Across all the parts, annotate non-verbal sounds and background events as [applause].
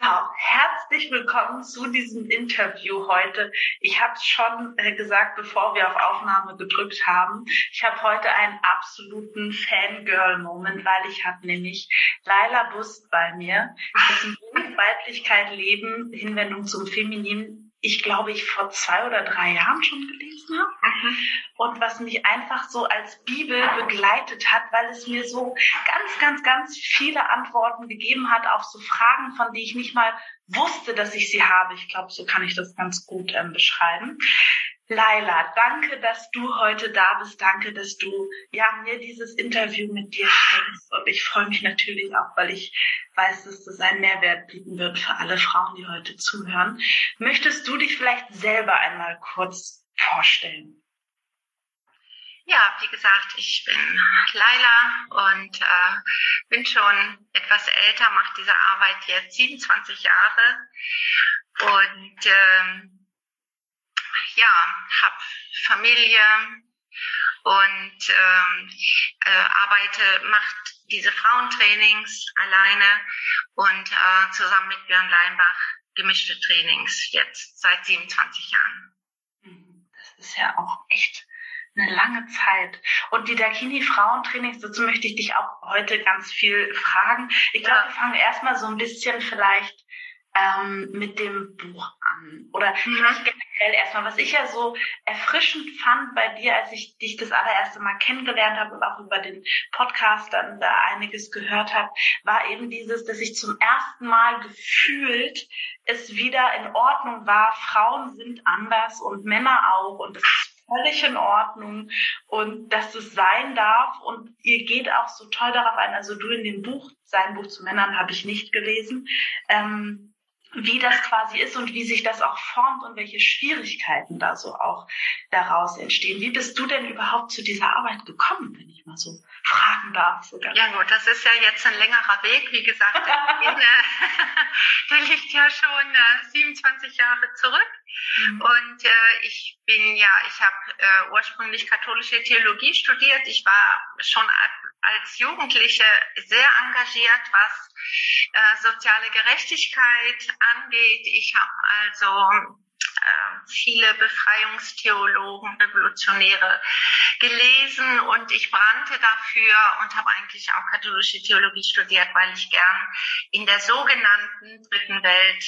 So, herzlich willkommen zu diesem Interview heute. Ich habe es schon äh, gesagt, bevor wir auf Aufnahme gedrückt haben. Ich habe heute einen absoluten Fangirl-Moment, weil ich habe nämlich Laila Bust bei mir. Das ist Weiblichkeit, Leben, Hinwendung zum Femininen ich glaube ich vor zwei oder drei Jahren schon gelesen habe mhm. und was mich einfach so als Bibel begleitet hat, weil es mir so ganz, ganz, ganz viele Antworten gegeben hat auf so Fragen, von die ich nicht mal wusste, dass ich sie habe. Ich glaube, so kann ich das ganz gut ähm, beschreiben. Laila, danke, dass du heute da bist. Danke, dass du ja mir dieses Interview mit dir schenkst. Und ich freue mich natürlich auch, weil ich weiß, dass das einen Mehrwert bieten wird für alle Frauen, die heute zuhören. Möchtest du dich vielleicht selber einmal kurz vorstellen? Ja, wie gesagt, ich bin Laila und äh, bin schon etwas älter, mache diese Arbeit jetzt 27 Jahre und ähm, ja, habe Familie und ähm, äh, arbeite, macht diese Frauentrainings alleine und äh, zusammen mit Björn Leinbach gemischte Trainings jetzt seit 27 Jahren. Das ist ja auch echt eine lange Zeit. Und die Dakini Frauentrainings, dazu möchte ich dich auch heute ganz viel fragen. Ich glaube, ja. wir fangen erstmal so ein bisschen vielleicht ähm, mit dem Buch an? Oder mhm. vielleicht generell erstmal, was ich ja so erfrischend fand bei dir, als ich dich das allererste Mal kennengelernt habe und auch über den Podcast dann da einiges gehört habe, war eben dieses, dass ich zum ersten Mal gefühlt es wieder in Ordnung war, Frauen sind anders und Männer auch und das ist völlig in Ordnung und dass es sein darf und ihr geht auch so toll darauf ein. Also du in dem Buch, sein Buch zu Männern habe ich nicht gelesen. Ähm, wie das quasi ist und wie sich das auch formt und welche Schwierigkeiten da so auch daraus entstehen. Wie bist du denn überhaupt zu dieser Arbeit gekommen, wenn ich mal so fragen darf? Sogar? Ja gut, das ist ja jetzt ein längerer Weg. Wie gesagt, [laughs] der, der liegt ja schon äh, 27 Jahre zurück. Mhm. Und äh, ich bin ja, ich habe äh, ursprünglich katholische Theologie studiert. Ich war schon als Jugendliche sehr engagiert, was äh, soziale Gerechtigkeit angeht. Ich habe also äh, viele Befreiungstheologen, Revolutionäre gelesen und ich brannte dafür und habe eigentlich auch katholische Theologie studiert, weil ich gern in der sogenannten dritten Welt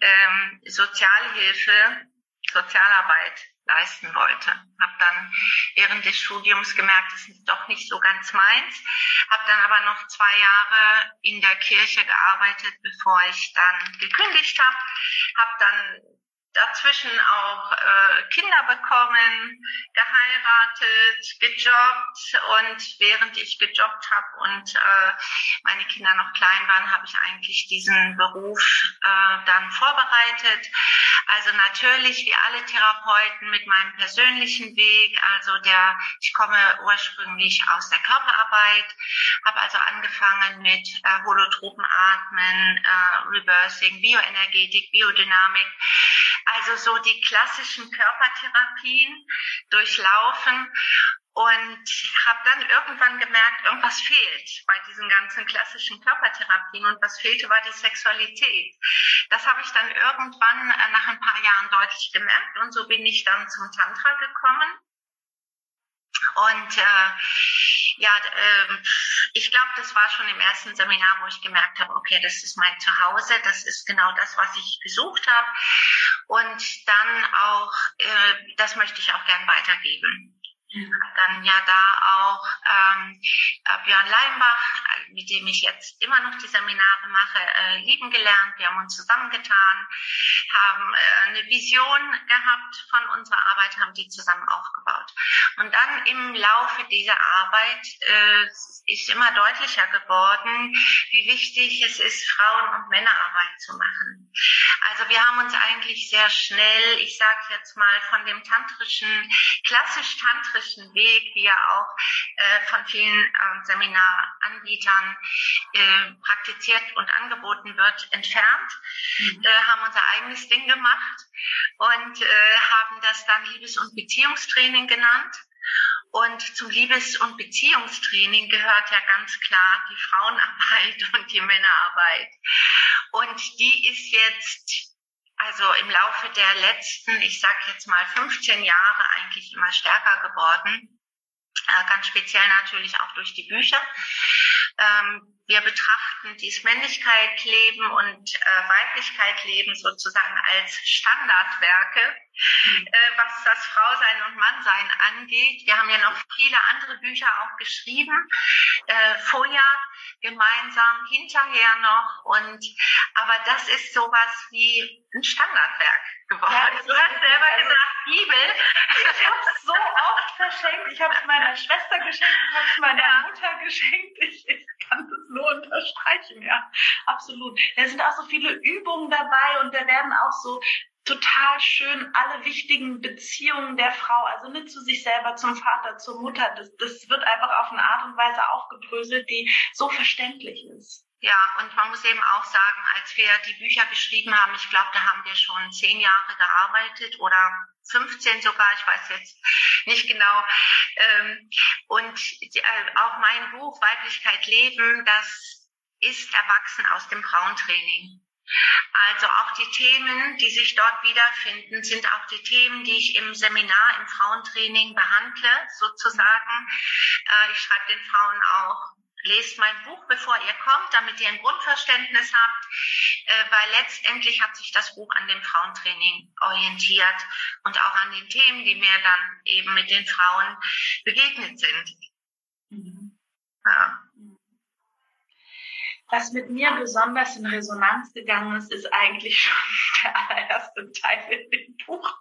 ähm, Sozialhilfe, Sozialarbeit leisten wollte. Habe dann während des Studiums gemerkt, das ist doch nicht so ganz meins. Habe dann aber noch zwei Jahre in der Kirche gearbeitet, bevor ich dann gekündigt habe. Habe dann dazwischen auch äh, Kinder bekommen, geheiratet, gejobbt. Und während ich gejobbt habe und äh, meine Kinder noch klein waren, habe ich eigentlich diesen Beruf äh, dann vorbereitet. Also natürlich wie alle Therapeuten mit meinem persönlichen Weg, also der ich komme ursprünglich aus der Körperarbeit, habe also angefangen mit äh, Holotropenatmen, äh, Reversing, Bioenergetik, Biodynamik also so die klassischen Körpertherapien durchlaufen und habe dann irgendwann gemerkt, irgendwas fehlt bei diesen ganzen klassischen Körpertherapien und was fehlte war die Sexualität. Das habe ich dann irgendwann äh, nach ein paar Jahren deutlich gemerkt und so bin ich dann zum Tantra gekommen. Und äh, ja, äh, ich glaube, das war schon im ersten Seminar, wo ich gemerkt habe, okay, das ist mein Zuhause, das ist genau das, was ich gesucht habe. Und dann auch, äh, das möchte ich auch gern weitergeben. Dann ja da auch ähm, äh, Björn Leimbach, mit dem ich jetzt immer noch die Seminare mache, äh, lieben gelernt. Wir haben uns zusammengetan, haben äh, eine Vision gehabt von unserer Arbeit, haben die zusammen aufgebaut. Und dann im Laufe dieser Arbeit äh, ist immer deutlicher geworden, wie wichtig es ist, Frauen- und Männerarbeit zu machen. Also wir haben uns eigentlich sehr schnell, ich sage jetzt mal, von dem tantrischen, klassisch tantrischen Weg, wie er auch äh, von vielen äh, Seminaranbietern äh, praktiziert und angeboten wird, entfernt, mhm. äh, haben unser eigenes Ding gemacht und äh, haben das dann Liebes- und Beziehungstraining genannt. Und zum Liebes- und Beziehungstraining gehört ja ganz klar die Frauenarbeit [laughs] und die Männerarbeit. Und die ist jetzt also im Laufe der letzten, ich sag jetzt mal 15 Jahre eigentlich immer stärker geworden. Äh, ganz speziell natürlich auch durch die Bücher. Ähm, wir betrachten dies Männlichkeit leben und äh, Weiblichkeit leben sozusagen als Standardwerke, mhm. äh, was das Frausein und Mannsein angeht. Wir haben ja noch viele andere Bücher auch geschrieben, äh, vorher gemeinsam, hinterher noch und aber das ist sowas wie ein Standardwerk geworden. Ja, du hast selber also, gesagt, Bibel. Ich habe es so oft verschenkt. Ich habe es meiner Schwester geschenkt, ich habe es meiner ja. Mutter geschenkt. Ich, ich kann das nur unterstreichen, ja, absolut. Da sind auch so viele Übungen dabei und da werden auch so total schön alle wichtigen Beziehungen der Frau, also nicht zu sich selber, zum Vater, zur Mutter, das, das wird einfach auf eine Art und Weise aufgedröselt, die so verständlich ist. Ja, und man muss eben auch sagen, als wir die Bücher geschrieben haben, ich glaube, da haben wir schon zehn Jahre gearbeitet oder 15 sogar, ich weiß jetzt nicht genau. Ähm, und äh, auch mein Buch Weiblichkeit Leben, das ist erwachsen aus dem Frauentraining. Also auch die Themen, die sich dort wiederfinden, sind auch die Themen, die ich im Seminar, im Frauentraining behandle, sozusagen. Äh, ich schreibe den Frauen auch lest mein Buch, bevor ihr kommt, damit ihr ein Grundverständnis habt, äh, weil letztendlich hat sich das Buch an dem Frauentraining orientiert und auch an den Themen, die mir dann eben mit den Frauen begegnet sind. Mhm. Ja. Was mit mir besonders in Resonanz gegangen ist, ist eigentlich schon [laughs] der allererste Teil in dem Buch,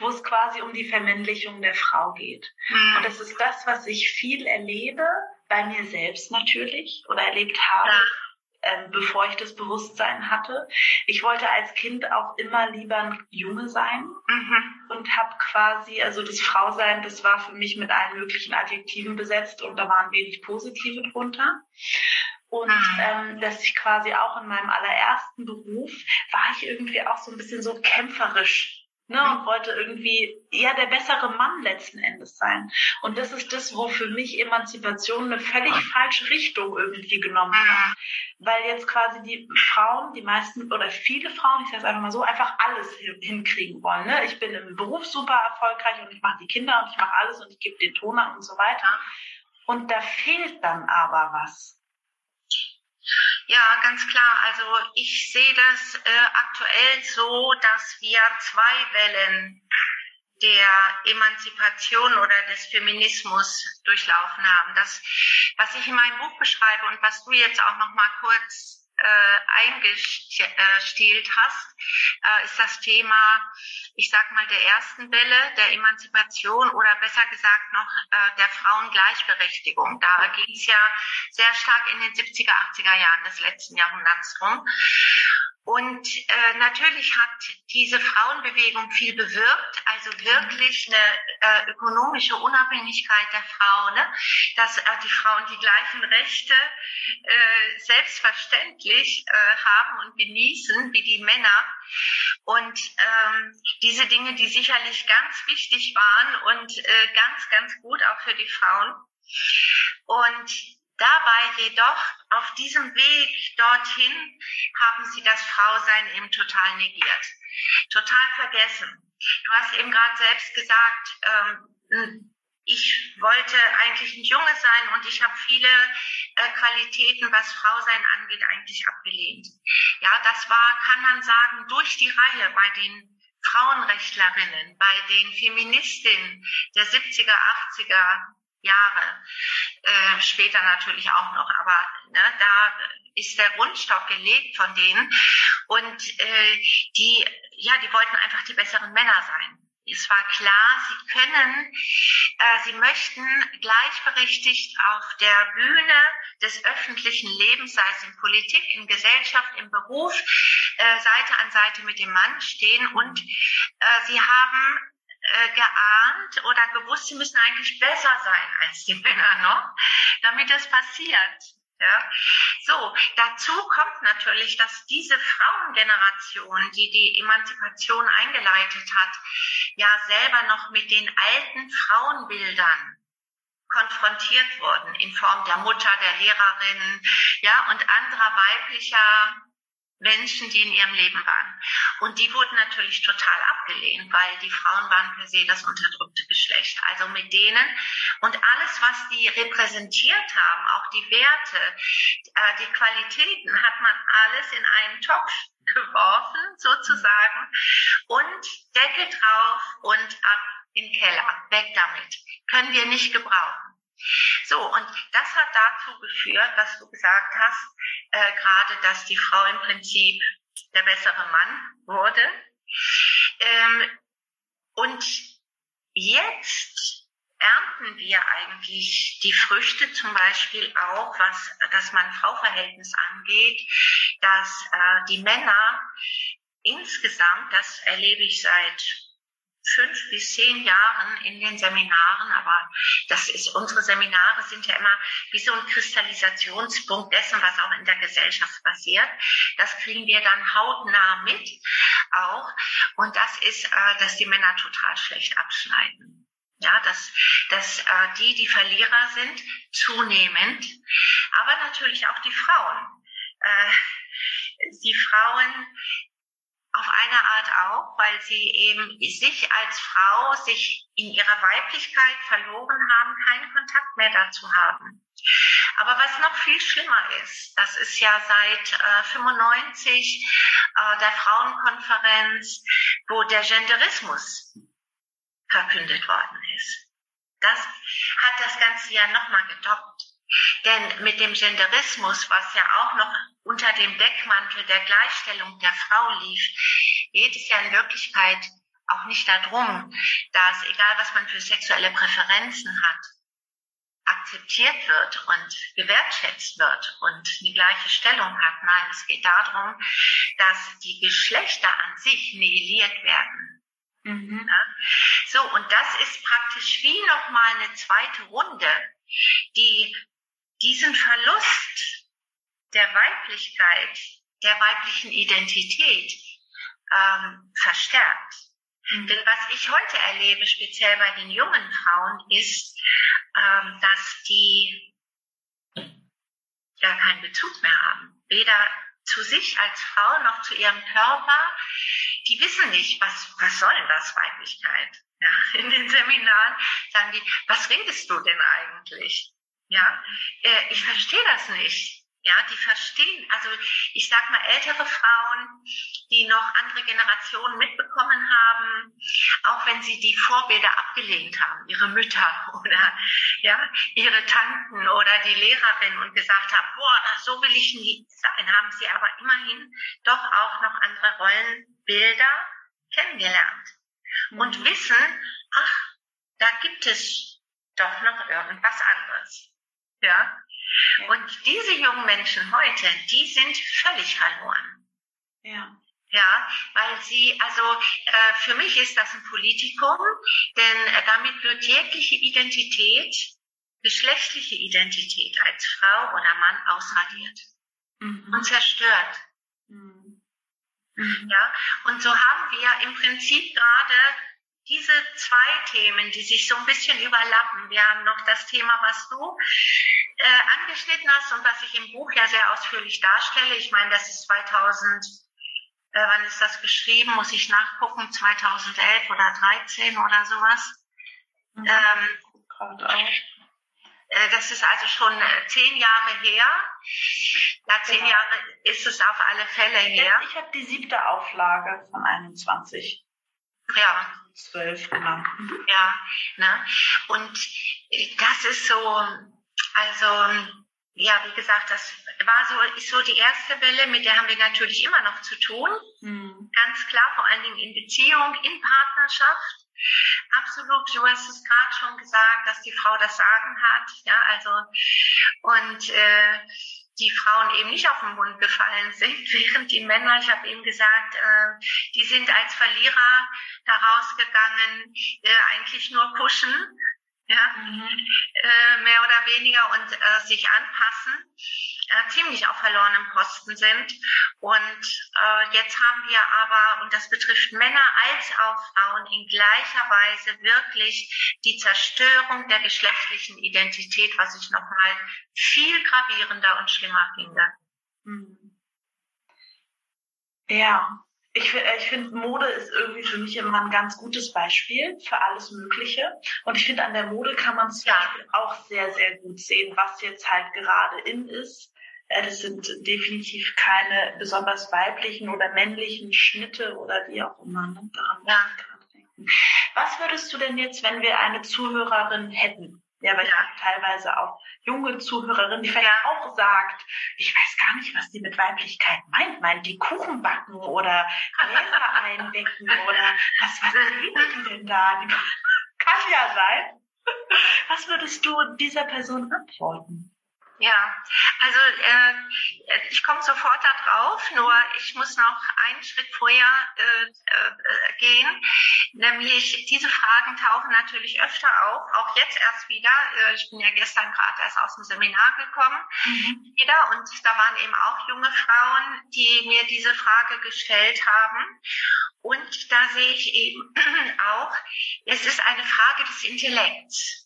wo es quasi um die Vermännlichung der Frau geht. Mhm. Und das ist das, was ich viel erlebe, bei mir selbst natürlich oder erlebt habe, ja. ähm, bevor ich das Bewusstsein hatte. Ich wollte als Kind auch immer lieber ein Junge sein mhm. und habe quasi, also das Frausein, das war für mich mit allen möglichen Adjektiven besetzt und da waren wenig positive drunter. Und mhm. ähm, dass ich quasi auch in meinem allerersten Beruf war ich irgendwie auch so ein bisschen so kämpferisch Ne, und wollte irgendwie ja der bessere Mann letzten Endes sein. Und das ist das, wo für mich Emanzipation eine völlig falsche Richtung irgendwie genommen hat. Weil jetzt quasi die Frauen, die meisten oder viele Frauen, ich sage es einfach mal so, einfach alles hinkriegen wollen. Ne? Ich bin im Beruf super erfolgreich und ich mache die Kinder und ich mache alles und ich gebe den Ton an und so weiter. Und da fehlt dann aber was. Ja, ganz klar. Also ich sehe das äh, aktuell so, dass wir zwei Wellen der Emanzipation oder des Feminismus durchlaufen haben. Das, was ich in meinem Buch beschreibe und was du jetzt auch noch mal kurz äh, eingestielt hast, äh, ist das Thema, ich sag mal, der ersten Welle der Emanzipation oder besser gesagt noch äh, der Frauengleichberechtigung. Da ging es ja sehr stark in den 70er, 80er Jahren des letzten Jahrhunderts rum. Und äh, natürlich hat diese Frauenbewegung viel bewirkt, also wirklich eine äh, ökonomische Unabhängigkeit der Frau, ne? dass äh, die Frauen die gleichen Rechte äh, selbstverständlich äh, haben und genießen wie die Männer. Und ähm, diese Dinge, die sicherlich ganz wichtig waren und äh, ganz, ganz gut auch für die Frauen. Und Dabei jedoch auf diesem Weg dorthin haben sie das Frausein eben total negiert, total vergessen. Du hast eben gerade selbst gesagt, ähm, ich wollte eigentlich ein Junge sein und ich habe viele äh, Qualitäten, was Frausein angeht, eigentlich abgelehnt. Ja, das war, kann man sagen, durch die Reihe bei den Frauenrechtlerinnen, bei den Feministinnen der 70er, 80er, Jahre. Äh, später natürlich auch noch, aber ne, da ist der Grundstock gelegt von denen. Und äh, die, ja, die wollten einfach die besseren Männer sein. es war klar, sie können, äh, sie möchten gleichberechtigt auf der Bühne des öffentlichen Lebens, sei es in Politik, in Gesellschaft, im Beruf, äh, Seite an Seite mit dem Mann stehen und äh, sie haben äh, geahnt oder gewusst, sie müssen eigentlich besser sein als die [laughs] Männer noch, damit das passiert. Ja. So, dazu kommt natürlich, dass diese Frauengeneration, die die Emanzipation eingeleitet hat, ja selber noch mit den alten Frauenbildern konfrontiert wurden in Form der Mutter, der Lehrerin, ja, und anderer weiblicher Menschen, die in ihrem Leben waren. Und die wurden natürlich total abgelehnt, weil die Frauen waren per se das unterdrückte Geschlecht. Also mit denen und alles, was die repräsentiert haben, auch die Werte, äh, die Qualitäten, hat man alles in einen Topf geworfen, sozusagen, und Deckel drauf und ab in den Keller, weg damit. Können wir nicht gebrauchen. So, und das hat dazu geführt, was du gesagt hast, äh, gerade, dass die Frau im Prinzip der bessere Mann wurde. Ähm, und jetzt ernten wir eigentlich die Früchte zum Beispiel auch, was das Mann-Frau-Verhältnis angeht, dass äh, die Männer insgesamt, das erlebe ich seit fünf bis zehn Jahren in den Seminaren, aber das ist, unsere Seminare sind ja immer wie so ein Kristallisationspunkt dessen, was auch in der Gesellschaft passiert. Das kriegen wir dann hautnah mit auch. Und das ist, äh, dass die Männer total schlecht abschneiden. Ja, dass, dass äh, die, die Verlierer sind, zunehmend, aber natürlich auch die Frauen. Äh, die Frauen auf eine Art auch, weil sie eben sich als Frau, sich in ihrer Weiblichkeit verloren haben, keinen Kontakt mehr dazu haben. Aber was noch viel schlimmer ist, das ist ja seit äh, 95 äh, der Frauenkonferenz, wo der Genderismus verkündet worden ist. Das hat das Ganze ja nochmal gedoppt. Denn mit dem Genderismus, was ja auch noch unter dem Deckmantel der Gleichstellung der Frau lief, geht es ja in Wirklichkeit auch nicht darum, dass egal was man für sexuelle Präferenzen hat, akzeptiert wird und gewertschätzt wird und eine gleiche Stellung hat. Nein, es geht darum, dass die Geschlechter an sich nihiliert werden. Mhm. So, und das ist praktisch wie nochmal eine zweite Runde, die diesen Verlust der Weiblichkeit, der weiblichen Identität ähm, verstärkt. Mhm. Denn was ich heute erlebe, speziell bei den jungen Frauen, ist, ähm, dass die gar keinen Bezug mehr haben. Weder zu sich als Frau noch zu ihrem Körper. Die wissen nicht, was, was soll das Weiblichkeit? Ja, in den Seminaren sagen die, was redest du denn eigentlich? Ja, äh, ich verstehe das nicht. Ja, die verstehen, also ich sag mal ältere Frauen, die noch andere Generationen mitbekommen haben, auch wenn sie die Vorbilder abgelehnt haben, ihre Mütter [laughs] oder ja, ihre Tanten oder die Lehrerin und gesagt haben, boah, so will ich nie sein, haben sie aber immerhin doch auch noch andere Rollenbilder kennengelernt mhm. und wissen, ach, da gibt es doch noch irgendwas anderes. Ja? Und diese jungen Menschen heute, die sind völlig verloren. Ja. Ja, weil sie, also äh, für mich ist das ein Politikum, denn äh, damit wird jegliche Identität, geschlechtliche Identität als Frau oder Mann ausradiert mhm. und zerstört. Mhm. Mhm. Ja, und so haben wir im Prinzip gerade diese zwei Themen, die sich so ein bisschen überlappen. Wir haben noch das Thema, was du äh, angeschnitten hast und was ich im Buch ja sehr ausführlich darstelle. Ich meine, das ist 2000, äh, wann ist das geschrieben? Muss ich nachgucken, 2011 oder 13 oder sowas. Mhm. Ähm. Äh, das ist also schon äh, zehn Jahre her. Ja, zehn genau. Jahre ist es auf alle Fälle her. Ich habe die siebte Auflage von 21. Ja. Zwölf, genau. Ja, ne? Und das ist so, also, ja, wie gesagt, das war so, ist so die erste Welle, mit der haben wir natürlich immer noch zu tun. Mhm. Ganz klar, vor allen Dingen in Beziehung, in Partnerschaft. Absolut, du hast es gerade schon gesagt, dass die Frau das Sagen hat, ja, also und äh, die Frauen eben nicht auf den Mund gefallen sind, [laughs] während die Männer, ich habe eben gesagt, äh, die sind als Verlierer daraus gegangen, äh, eigentlich nur kuschen, ja, mhm. äh, mehr oder weniger und äh, sich anpassen äh, ziemlich auf verlorenem Posten sind. Und äh, jetzt haben wir aber, und das betrifft Männer als auch Frauen, in gleicher Weise wirklich die Zerstörung der geschlechtlichen Identität, was ich nochmal viel gravierender und schlimmer finde. Mhm. Ja, ich, äh, ich finde, Mode ist irgendwie für mich immer ein ganz gutes Beispiel für alles Mögliche. Und ich finde, an der Mode kann man zum ja. Beispiel auch sehr, sehr gut sehen, was jetzt halt gerade in ist das sind definitiv keine besonders weiblichen oder männlichen Schnitte oder wie auch immer. Ne? Daran ja. denken. Was würdest du denn jetzt, wenn wir eine Zuhörerin hätten? Ja, weil ich habe teilweise auch junge Zuhörerinnen, die vielleicht ja. auch sagt, ich weiß gar nicht, was die mit Weiblichkeit meint. Meint die Kuchen backen oder Gläser [laughs] eindecken oder was, was reden die denn da? Die [laughs] kann ja sein. Was würdest du dieser Person antworten? Ja, also äh, ich komme sofort da drauf, nur ich muss noch einen Schritt vorher äh, äh, gehen. Nämlich diese Fragen tauchen natürlich öfter auf, auch jetzt erst wieder. Äh, ich bin ja gestern gerade erst aus dem Seminar gekommen mhm. wieder und da waren eben auch junge Frauen, die mir diese Frage gestellt haben. Und da sehe ich eben [clears throat] auch, es ist eine Frage des Intellekts.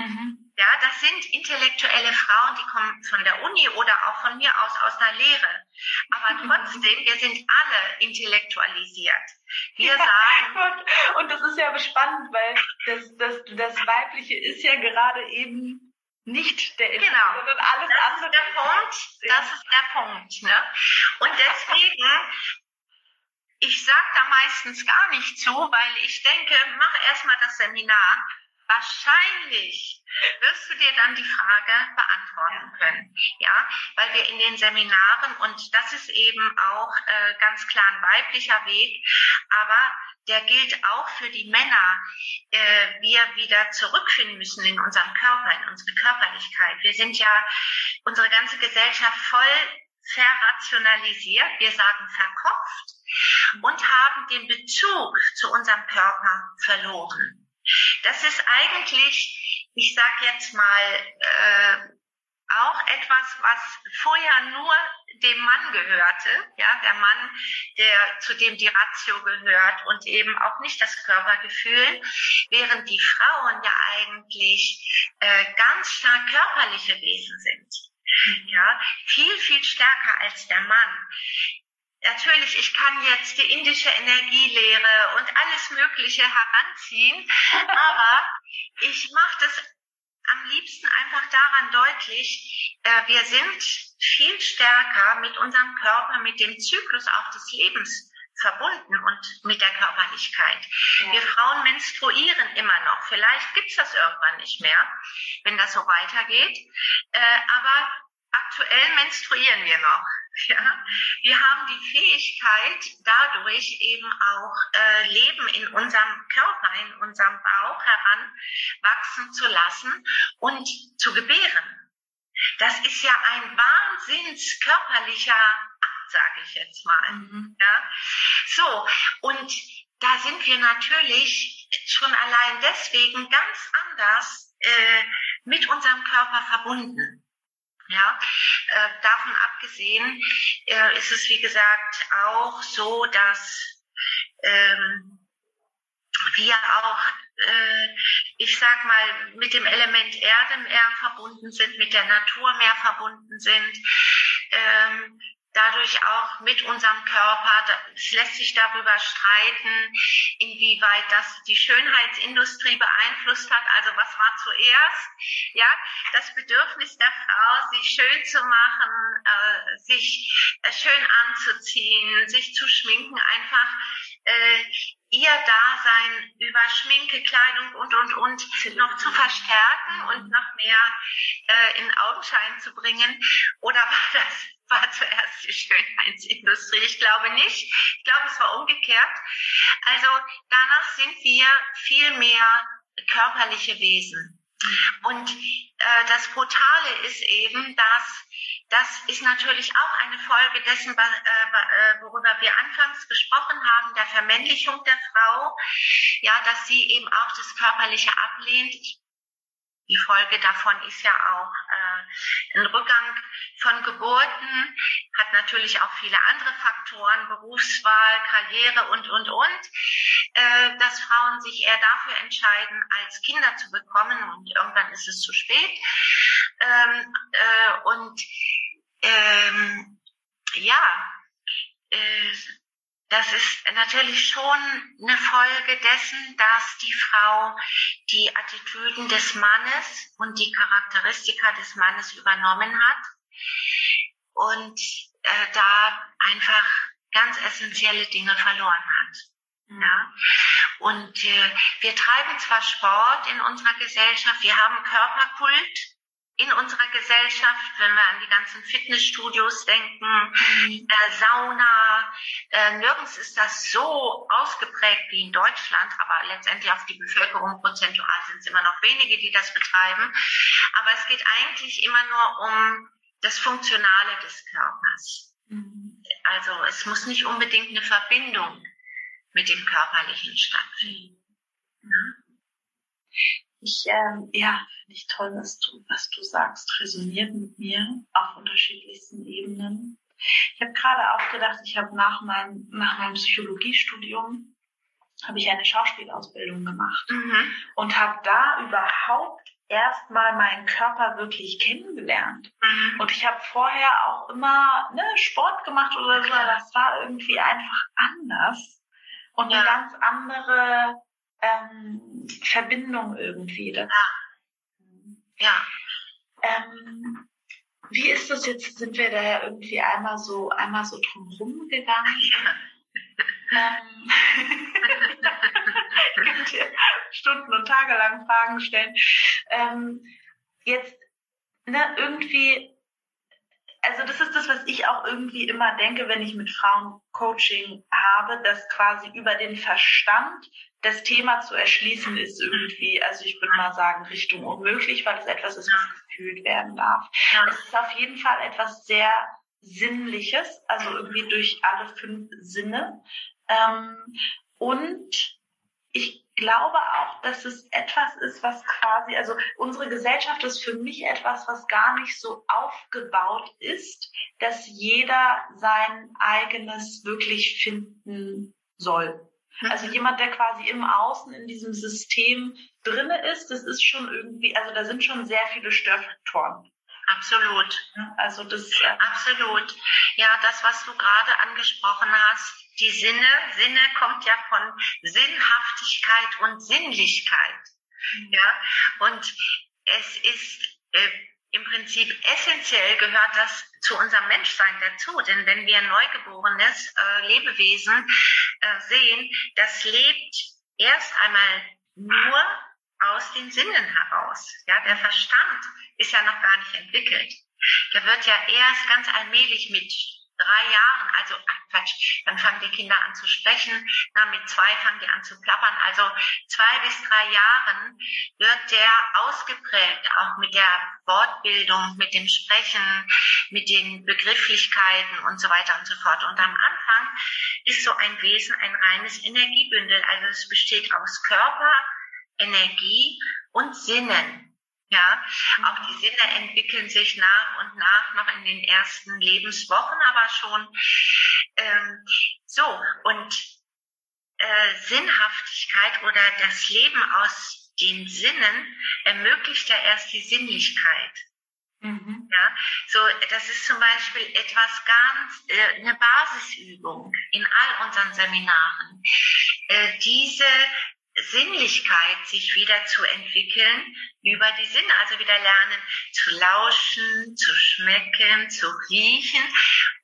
Mhm. Ja, das sind intellektuelle Frauen, die kommen von der Uni oder auch von mir aus aus der Lehre. Aber [laughs] trotzdem, wir sind alle intellektualisiert. Wir [laughs] sagen. Und, und das ist ja spannend, weil das, das, das Weibliche ist ja gerade eben nicht der Intellekt, genau. sondern alles das andere. Ist der Punkt, das ist der Punkt. Ne? Und deswegen ich sage da meistens gar nicht zu, weil ich denke, mach erstmal das Seminar Wahrscheinlich wirst du dir dann die Frage beantworten können. Ja, weil wir in den Seminaren, und das ist eben auch äh, ganz klar ein weiblicher Weg, aber der gilt auch für die Männer, äh, wir wieder zurückfinden müssen in unserem Körper, in unsere Körperlichkeit. Wir sind ja unsere ganze Gesellschaft voll verrationalisiert, wir sagen verkopft und haben den Bezug zu unserem Körper verloren. Das ist eigentlich, ich sage jetzt mal, äh, auch etwas, was vorher nur dem Mann gehörte, ja, der Mann, der zu dem die Ratio gehört und eben auch nicht das Körpergefühl, während die Frauen ja eigentlich äh, ganz stark körperliche Wesen sind. Ja, viel, viel stärker als der Mann natürlich, ich kann jetzt die indische Energielehre und alles Mögliche heranziehen, [laughs] aber ich mache das am liebsten einfach daran deutlich, äh, wir sind viel stärker mit unserem Körper, mit dem Zyklus auch des Lebens verbunden und mit der Körperlichkeit. Ja. Wir Frauen menstruieren immer noch. Vielleicht gibt's das irgendwann nicht mehr, wenn das so weitergeht. Äh, aber aktuell menstruieren wir noch. [laughs] Ja, wir haben die Fähigkeit, dadurch eben auch äh, Leben in unserem Körper, in unserem Bauch heranwachsen zu lassen und zu gebären. Das ist ja ein wahnsinns körperlicher Akt, sage ich jetzt mal. Mhm. Ja, so und da sind wir natürlich schon allein deswegen ganz anders äh, mit unserem Körper verbunden. Ja, äh, davon abgesehen äh, ist es, wie gesagt, auch so, dass ähm, wir auch, äh, ich sag mal, mit dem Element Erde mehr verbunden sind, mit der Natur mehr verbunden sind. Ähm, dadurch auch mit unserem Körper. Es lässt sich darüber streiten, inwieweit das die Schönheitsindustrie beeinflusst hat. Also was war zuerst? Ja, das Bedürfnis der Frau, sich schön zu machen, äh, sich äh, schön anzuziehen, sich zu schminken, einfach äh, ihr Dasein über Schminke, Kleidung und, und, und noch zu verstärken und noch mehr äh, in Augenschein zu bringen? Oder war das war zuerst die Schönheitsindustrie? Ich glaube nicht. Ich glaube, es war umgekehrt. Also danach sind wir viel mehr körperliche Wesen. Und äh, das Brutale ist eben, dass das ist natürlich auch eine Folge dessen, äh, äh, worüber wir anfangs gesprochen haben, der Vermännlichung der Frau, ja, dass sie eben auch das Körperliche ablehnt. Die Folge davon ist ja auch äh, ein Rückgang von Geburten, hat natürlich auch viele andere Faktoren, Berufswahl, Karriere und, und, und, äh, dass Frauen sich eher dafür entscheiden, als Kinder zu bekommen und irgendwann ist es zu spät. Ähm, äh, und ähm, ja, äh, das ist natürlich schon eine Folge dessen, dass die Frau die Attitüden des Mannes und die Charakteristika des Mannes übernommen hat und äh, da einfach ganz essentielle Dinge verloren hat. Mhm. Ja. Und äh, wir treiben zwar Sport in unserer Gesellschaft, wir haben Körperkult, in unserer Gesellschaft, wenn wir an die ganzen Fitnessstudios denken, mhm. äh, Sauna, äh, nirgends ist das so ausgeprägt wie in Deutschland, aber letztendlich auf die Bevölkerung prozentual sind es immer noch wenige, die das betreiben. Aber es geht eigentlich immer nur um das Funktionale des Körpers. Mhm. Also es muss nicht unbedingt eine Verbindung mit dem Körperlichen stattfinden. Mhm. Ich, ähm, ja, finde ich toll, was du, was du sagst, resoniert mit mir auf unterschiedlichsten Ebenen. Ich habe gerade auch gedacht, ich habe nach meinem, nach meinem Psychologiestudium habe ich eine Schauspielausbildung gemacht mhm. und habe da überhaupt erstmal meinen Körper wirklich kennengelernt. Mhm. Und ich habe vorher auch immer ne, Sport gemacht oder so, das war irgendwie einfach anders und ja. eine ganz andere ähm, Verbindung irgendwie dazu. Ja. ja. Ähm, wie ist das jetzt? Sind wir da ja irgendwie einmal so, einmal so drumherum gegangen? [laughs] ähm, [laughs] könnt ihr Stunden und Tage lang Fragen stellen. Ähm, jetzt, ne, irgendwie, also das ist das, was ich auch irgendwie immer denke, wenn ich mit Frauen Coaching habe, dass quasi über den Verstand das Thema zu erschließen ist irgendwie, also ich würde mal sagen, Richtung unmöglich, weil es etwas ist, was gefühlt werden darf. Es ist auf jeden Fall etwas sehr Sinnliches, also irgendwie durch alle fünf Sinne. Ähm, und ich glaube auch, dass es etwas ist, was quasi, also unsere Gesellschaft ist für mich etwas, was gar nicht so aufgebaut ist, dass jeder sein eigenes wirklich finden soll. Also mhm. jemand, der quasi im Außen in diesem System drinne ist, das ist schon irgendwie, also da sind schon sehr viele Störfaktoren. Absolut. Also das. Äh Absolut. Ja, das, was du gerade angesprochen hast, die Sinne, Sinne kommt ja von Sinnhaftigkeit und Sinnlichkeit. Mhm. Ja, und es ist äh, im Prinzip essentiell gehört das zu unserem Menschsein dazu. Denn wenn wir ein neugeborenes äh, Lebewesen äh, sehen, das lebt erst einmal nur aus den Sinnen heraus. Ja, der Verstand ist ja noch gar nicht entwickelt. Der wird ja erst ganz allmählich mit drei Jahren, also ach Quatsch, dann fangen die Kinder an zu sprechen, na, mit zwei fangen die an zu plappern. Also zwei bis drei Jahren wird der ausgeprägt, auch mit der Wortbildung, mit dem Sprechen, mit den Begrifflichkeiten und so weiter und so fort. Und am Anfang ist so ein Wesen ein reines Energiebündel. Also es besteht aus Körper, Energie und Sinnen. Ja, auch die Sinne entwickeln sich nach und nach noch in den ersten Lebenswochen, aber schon ähm, so. Und äh, Sinnhaftigkeit oder das Leben aus den Sinnen ermöglicht ja erst die Sinnlichkeit. Mhm. Ja, so das ist zum Beispiel etwas ganz äh, eine Basisübung in all unseren Seminaren. Äh, diese Sinnlichkeit sich wieder zu entwickeln über die Sinne, also wieder lernen zu lauschen, zu schmecken, zu riechen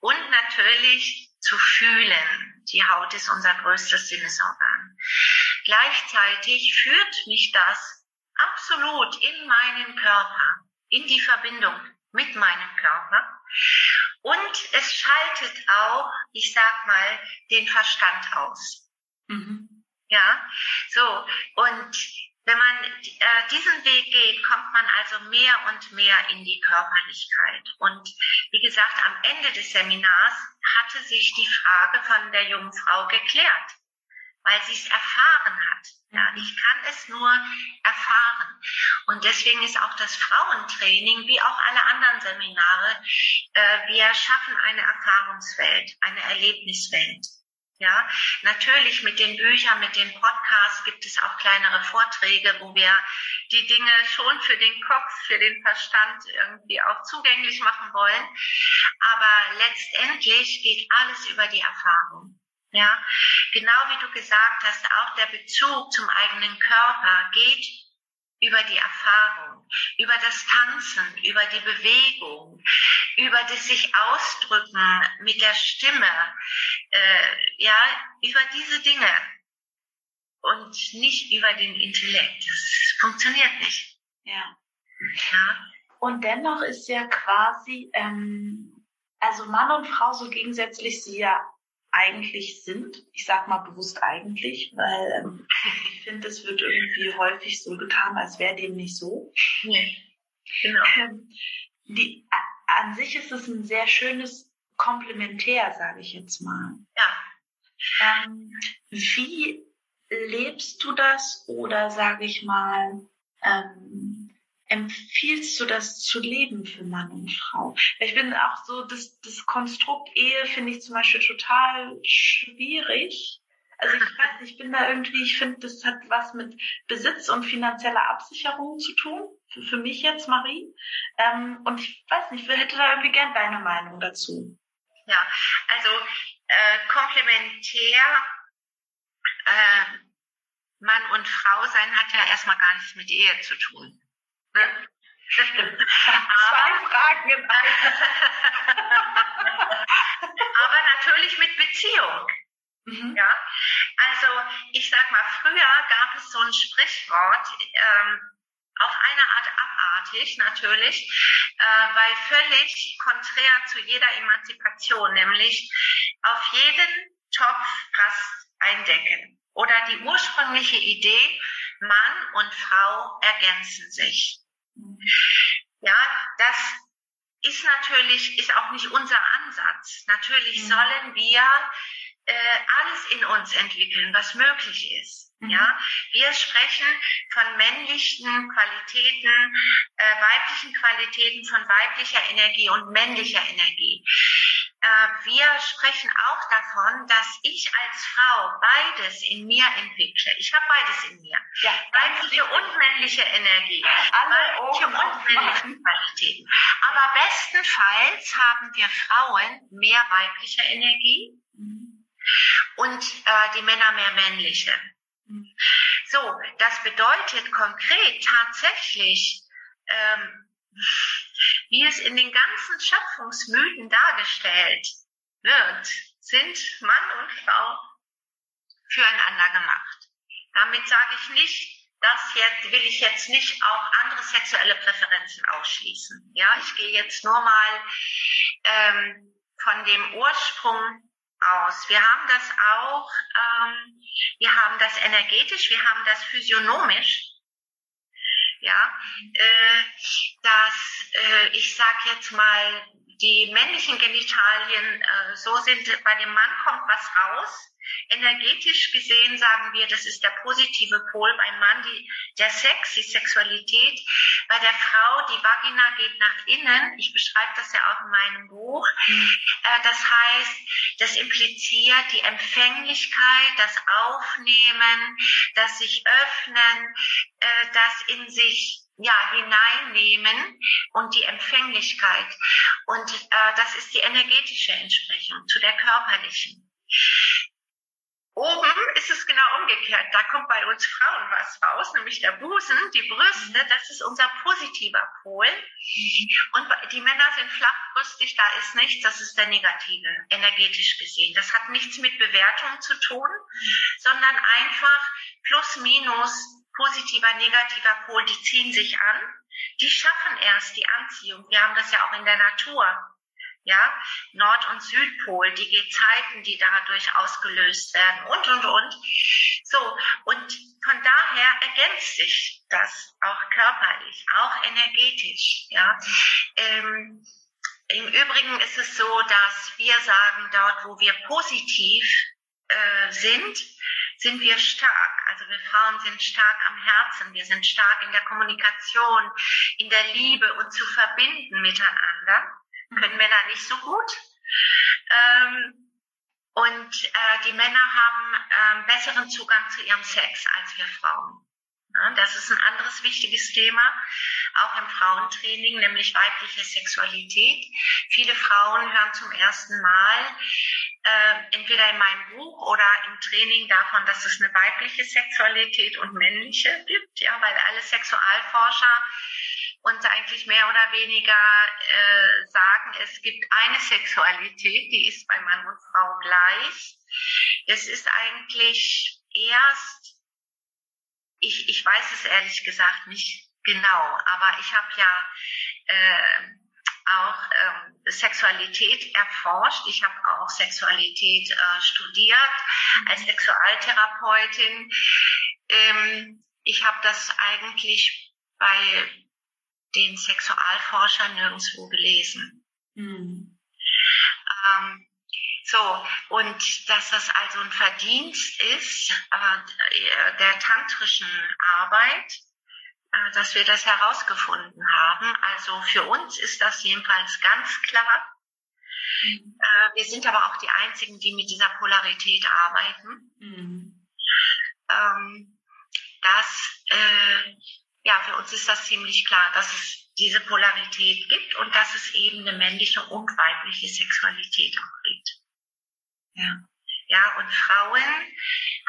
und natürlich zu fühlen. Die Haut ist unser größtes Sinnesorgan. Gleichzeitig führt mich das absolut in meinen Körper, in die Verbindung mit meinem Körper. Und es schaltet auch, ich sag mal, den Verstand aus. Mhm. Ja, so. Und wenn man äh, diesen Weg geht, kommt man also mehr und mehr in die Körperlichkeit. Und wie gesagt, am Ende des Seminars hatte sich die Frage von der jungen Frau geklärt, weil sie es erfahren hat. Ja, mhm. ich kann es nur erfahren. Und deswegen ist auch das Frauentraining, wie auch alle anderen Seminare, äh, wir schaffen eine Erfahrungswelt, eine Erlebniswelt. Ja, natürlich mit den Büchern, mit den Podcasts gibt es auch kleinere Vorträge, wo wir die Dinge schon für den Kopf, für den Verstand irgendwie auch zugänglich machen wollen. Aber letztendlich geht alles über die Erfahrung. Ja, genau wie du gesagt hast, auch der Bezug zum eigenen Körper geht über die Erfahrung, über das Tanzen, über die Bewegung, über das sich ausdrücken mit der Stimme, äh, ja, über diese Dinge und nicht über den Intellekt. Das funktioniert nicht. Ja. ja. Und dennoch ist ja quasi, ähm, also Mann und Frau so gegensätzlich sie ja eigentlich sind. Ich sag mal bewusst eigentlich, weil ähm, [laughs] ich finde, es wird irgendwie häufig so getan, als wäre dem nicht so. Nee. Genau. Ähm, die, an sich ist es ein sehr schönes Komplementär, sage ich jetzt mal. Ja. Ähm, wie lebst du das oder sage ich mal, ähm, empfiehlst du das zu leben für Mann und Frau? Ich bin auch so, das, das Konstrukt Ehe finde ich zum Beispiel total schwierig. Also ich weiß ich bin da irgendwie, ich finde, das hat was mit Besitz und finanzieller Absicherung zu tun. Für, für mich jetzt, Marie. Ähm, und ich weiß nicht, ich hätte da irgendwie gern deine Meinung dazu. Ja, also äh, komplementär äh, Mann und Frau sein hat ja erstmal gar nichts mit Ehe zu tun. Ne? [laughs] Zwei Fragen. Aber natürlich mit Beziehung. Mhm. Ja, also ich sag mal, früher gab es so ein Sprichwort, ähm, auf eine Art abartig natürlich, äh, weil völlig konträr zu jeder Emanzipation, nämlich auf jeden Topf passt ein Decken. Oder die ursprüngliche Idee, Mann und Frau ergänzen sich. Ja, das ist natürlich, ist auch nicht unser Ansatz. Natürlich mhm. sollen wir äh, alles in uns entwickeln, was möglich ist. Mhm. Ja, wir sprechen von männlichen Qualitäten, äh, weiblichen Qualitäten, von weiblicher Energie und männlicher Energie. Äh, wir sprechen auch davon, dass ich als Frau beides in mir entwickle. Ich habe beides in mir. Ja, weibliche und männliche Energie. Alle weibliche und männliche Qualitäten. Aber bestenfalls haben wir Frauen mehr weibliche Energie mhm. und äh, die Männer mehr männliche. So, das bedeutet konkret tatsächlich, ähm, wie es in den ganzen Schöpfungsmythen dargestellt wird, sind Mann und Frau füreinander gemacht. Damit sage ich nicht, das jetzt will ich jetzt nicht auch andere sexuelle Präferenzen ausschließen. Ja, ich gehe jetzt nur mal ähm, von dem Ursprung aus. Wir haben das auch, ähm, wir haben das energetisch, wir haben das physiognomisch ja, äh, dass äh, ich sag jetzt mal die männlichen Genitalien äh, so sind, bei dem Mann kommt was raus. Energetisch gesehen sagen wir, das ist der positive Pol beim Mann, die, der Sex, die Sexualität. Bei der Frau, die Vagina geht nach innen. Ich beschreibe das ja auch in meinem Buch. Mhm. Äh, das heißt, das impliziert die Empfänglichkeit, das Aufnehmen, das sich öffnen, äh, das in sich ja, hineinnehmen und die Empfänglichkeit. Und äh, das ist die energetische Entsprechung zu der körperlichen. Oben ist es genau umgekehrt. Da kommt bei uns Frauen was raus, nämlich der Busen, die Brüste, das ist unser positiver Pol. Und die Männer sind flachbrüstig, da ist nichts, das ist der negative, energetisch gesehen. Das hat nichts mit Bewertung zu tun, sondern einfach plus minus positiver, negativer Pol, die ziehen sich an. Die schaffen erst die Anziehung. Wir haben das ja auch in der Natur ja, Nord- und Südpol, die Gezeiten, die dadurch ausgelöst werden und, und, und. So, und von daher ergänzt sich das auch körperlich, auch energetisch, ja. Ähm, Im Übrigen ist es so, dass wir sagen, dort, wo wir positiv äh, sind, sind wir stark. Also wir Frauen sind stark am Herzen, wir sind stark in der Kommunikation, in der Liebe und zu verbinden miteinander können Männer nicht so gut. Ähm, und äh, die Männer haben ähm, besseren Zugang zu ihrem Sex als wir Frauen. Ja, das ist ein anderes wichtiges Thema, auch im Frauentraining, nämlich weibliche Sexualität. Viele Frauen hören zum ersten Mal äh, entweder in meinem Buch oder im Training davon, dass es eine weibliche Sexualität und männliche gibt, ja, weil alle Sexualforscher und eigentlich mehr oder weniger äh, sagen, es gibt eine Sexualität, die ist bei Mann und Frau gleich. Es ist eigentlich erst, ich, ich weiß es ehrlich gesagt nicht genau, aber ich habe ja äh, auch ähm, Sexualität erforscht. Ich habe auch Sexualität äh, studiert als mhm. Sexualtherapeutin. Ähm, ich habe das eigentlich bei den Sexualforscher nirgendwo gelesen. Mhm. Ähm, so, und dass das also ein Verdienst ist äh, der tantrischen Arbeit, äh, dass wir das herausgefunden haben. Also für uns ist das jedenfalls ganz klar. Mhm. Äh, wir sind aber auch die Einzigen, die mit dieser Polarität arbeiten. Mhm. Ähm, dass äh, ja, für uns ist das ziemlich klar, dass es diese Polarität gibt und dass es eben eine männliche und weibliche Sexualität auch gibt. Ja. Ja, und Frauen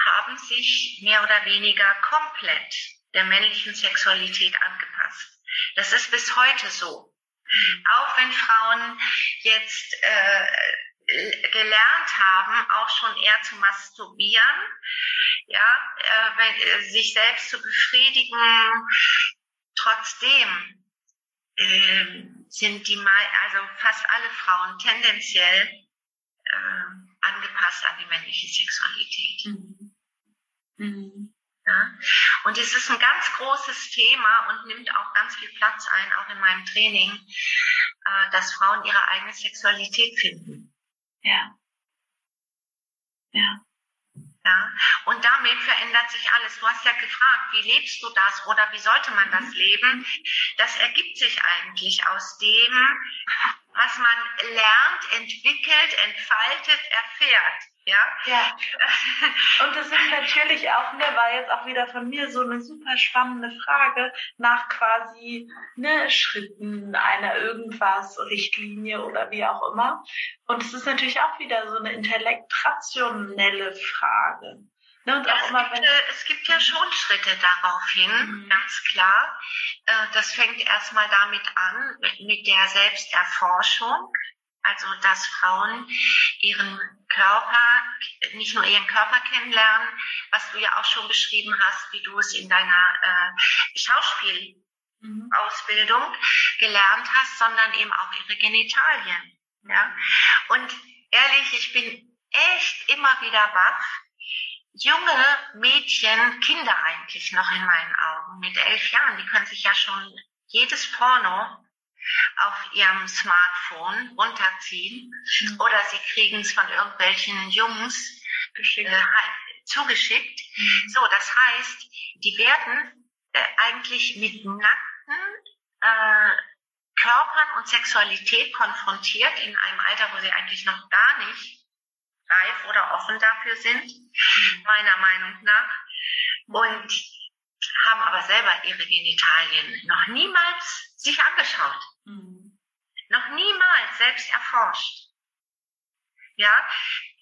haben sich mehr oder weniger komplett der männlichen Sexualität angepasst. Das ist bis heute so. Mhm. Auch wenn Frauen jetzt äh, gelernt haben, auch schon eher zu masturbieren, ja, äh, wenn, äh, sich selbst zu befriedigen. Trotzdem äh, sind die also fast alle Frauen tendenziell äh, angepasst an die männliche Sexualität. Mhm. Mhm. Ja? Und es ist ein ganz großes Thema und nimmt auch ganz viel Platz ein, auch in meinem Training, äh, dass Frauen ihre eigene Sexualität finden. Ja. Ja. Ja, und damit verändert sich alles. Du hast ja gefragt, wie lebst du das oder wie sollte man das leben? Das ergibt sich eigentlich aus dem, was man lernt, entwickelt, entfaltet, erfährt. Ja. ja. [laughs] Und das ist natürlich auch, ne, war jetzt auch wieder von mir so eine super spannende Frage nach quasi ne, Schritten einer irgendwas, Richtlinie oder wie auch immer. Und es ist natürlich auch wieder so eine intellektrationelle Frage. Ne, ja, auch immer, gibt, es gibt ja schon Schritte darauf hin, mhm. ganz klar. Äh, das fängt erstmal damit an, mit der Selbsterforschung. Also, dass Frauen ihren Körper, nicht nur ihren Körper kennenlernen, was du ja auch schon beschrieben hast, wie du es in deiner äh, Schauspielausbildung mhm. gelernt hast, sondern eben auch ihre Genitalien. Ja? Und ehrlich, ich bin echt immer wieder baff. Junge Mädchen, Kinder eigentlich noch in meinen Augen, mit elf Jahren, die können sich ja schon jedes Porno auf ihrem Smartphone runterziehen mhm. oder sie kriegen es von irgendwelchen Jungs äh, zugeschickt. Mhm. So, das heißt, die werden äh, eigentlich mit nackten äh, Körpern und Sexualität konfrontiert in einem Alter, wo sie eigentlich noch gar nicht reif oder offen dafür sind, mhm. meiner Meinung nach. Und haben aber selber ihre Genitalien noch niemals sich angeschaut. Mhm. Noch niemals selbst erforscht. Ja,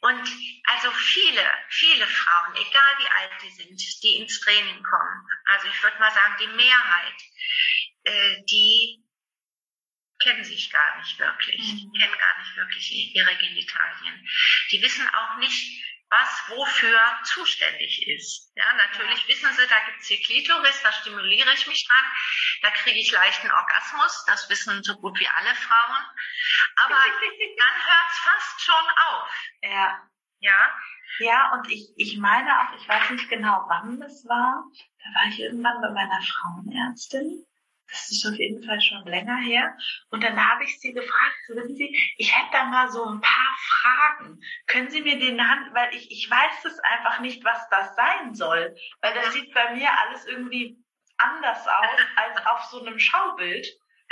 und also viele, viele Frauen, egal wie alt die sind, die ins Training kommen, also ich würde mal sagen, die Mehrheit, äh, die kennen sich gar nicht wirklich, mhm. die kennen gar nicht wirklich ihre Genitalien. Die wissen auch nicht, was wofür zuständig ist. Ja, natürlich ja. wissen sie, da gibt's die Klitoris, da stimuliere ich mich dran, da kriege ich leichten Orgasmus, das wissen so gut wie alle Frauen. Aber [laughs] dann hört's fast schon auf. Ja. Ja. Ja, und ich, ich meine auch, ich weiß nicht genau, wann das war. Da war ich irgendwann bei meiner Frauenärztin das ist auf jeden Fall schon länger her. Und dann habe ich sie gefragt, wissen Sie, ich hätte da mal so ein paar Fragen. Können Sie mir den Hand, weil ich, ich weiß es einfach nicht, was das sein soll. Weil das sieht bei mir alles irgendwie anders aus als auf so einem Schaubild.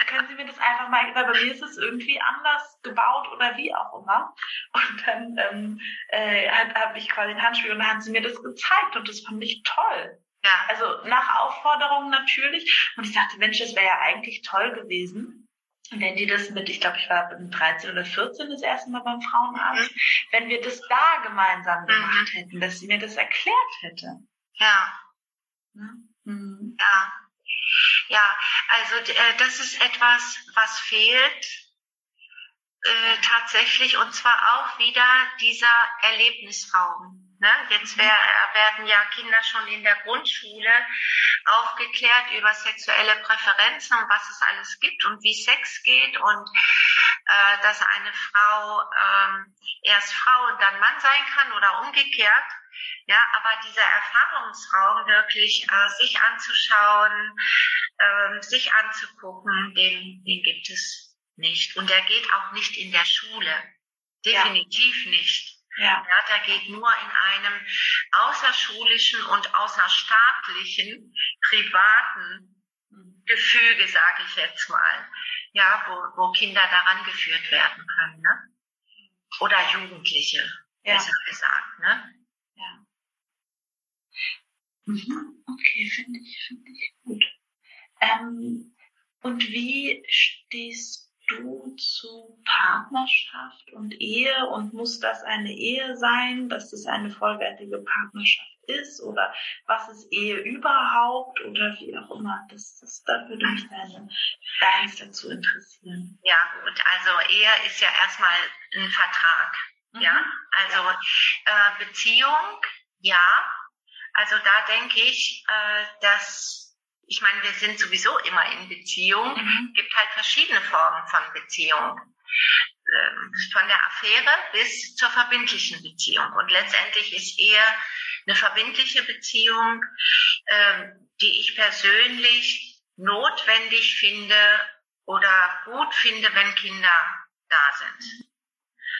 Können Sie mir das einfach mal, weil bei mir ist es irgendwie anders gebaut oder wie auch immer. Und dann ähm, äh, habe ich quasi ein Handspiel und dann haben sie mir das gezeigt und das fand ich toll. Ja. Also nach Aufforderung natürlich. Und ich dachte, Mensch, das wäre ja eigentlich toll gewesen, wenn die das mit, ich glaube, ich war mit 13 oder 14 das erste Mal beim Frauenarzt, mhm. wenn wir das da gemeinsam mhm. gemacht hätten, dass sie mir das erklärt hätte. Ja. Mhm. Ja. Ja, also äh, das ist etwas, was fehlt äh, tatsächlich und zwar auch wieder dieser Erlebnisraum. Ne? Jetzt wär, werden ja Kinder schon in der Grundschule aufgeklärt über sexuelle Präferenzen und was es alles gibt und wie Sex geht und äh, dass eine Frau ähm, erst Frau und dann Mann sein kann oder umgekehrt. Ja, aber dieser Erfahrungsraum wirklich äh, sich anzuschauen, äh, sich anzugucken, den, den gibt es nicht. Und der geht auch nicht in der Schule. Definitiv ja. nicht. Ja. ja, der geht nur in einem außerschulischen und außerstaatlichen, privaten Gefüge, sage ich jetzt mal, ja, wo, wo Kinder daran geführt werden können, ne? Oder Jugendliche, ja. besser gesagt, ne? Ja. Mhm. Okay, finde ich, finde ich gut. Ähm, und wie stehst du zu Partnerschaft und Ehe und muss das eine Ehe sein, dass es eine vollwertige Partnerschaft ist oder was ist Ehe überhaupt oder wie auch immer. Das, das, da würde mich deine deins dazu interessieren. Ja, gut. Also Ehe ist ja erstmal ein Vertrag. Mhm. Ja, also äh, Beziehung, ja. Also da denke ich, äh, dass ich meine, wir sind sowieso immer in Beziehung. Mhm. gibt halt verschiedene Formen von Beziehung. Ähm, von der Affäre bis zur verbindlichen Beziehung. Und letztendlich ist eher eine verbindliche Beziehung, ähm, die ich persönlich notwendig finde oder gut finde, wenn Kinder da sind.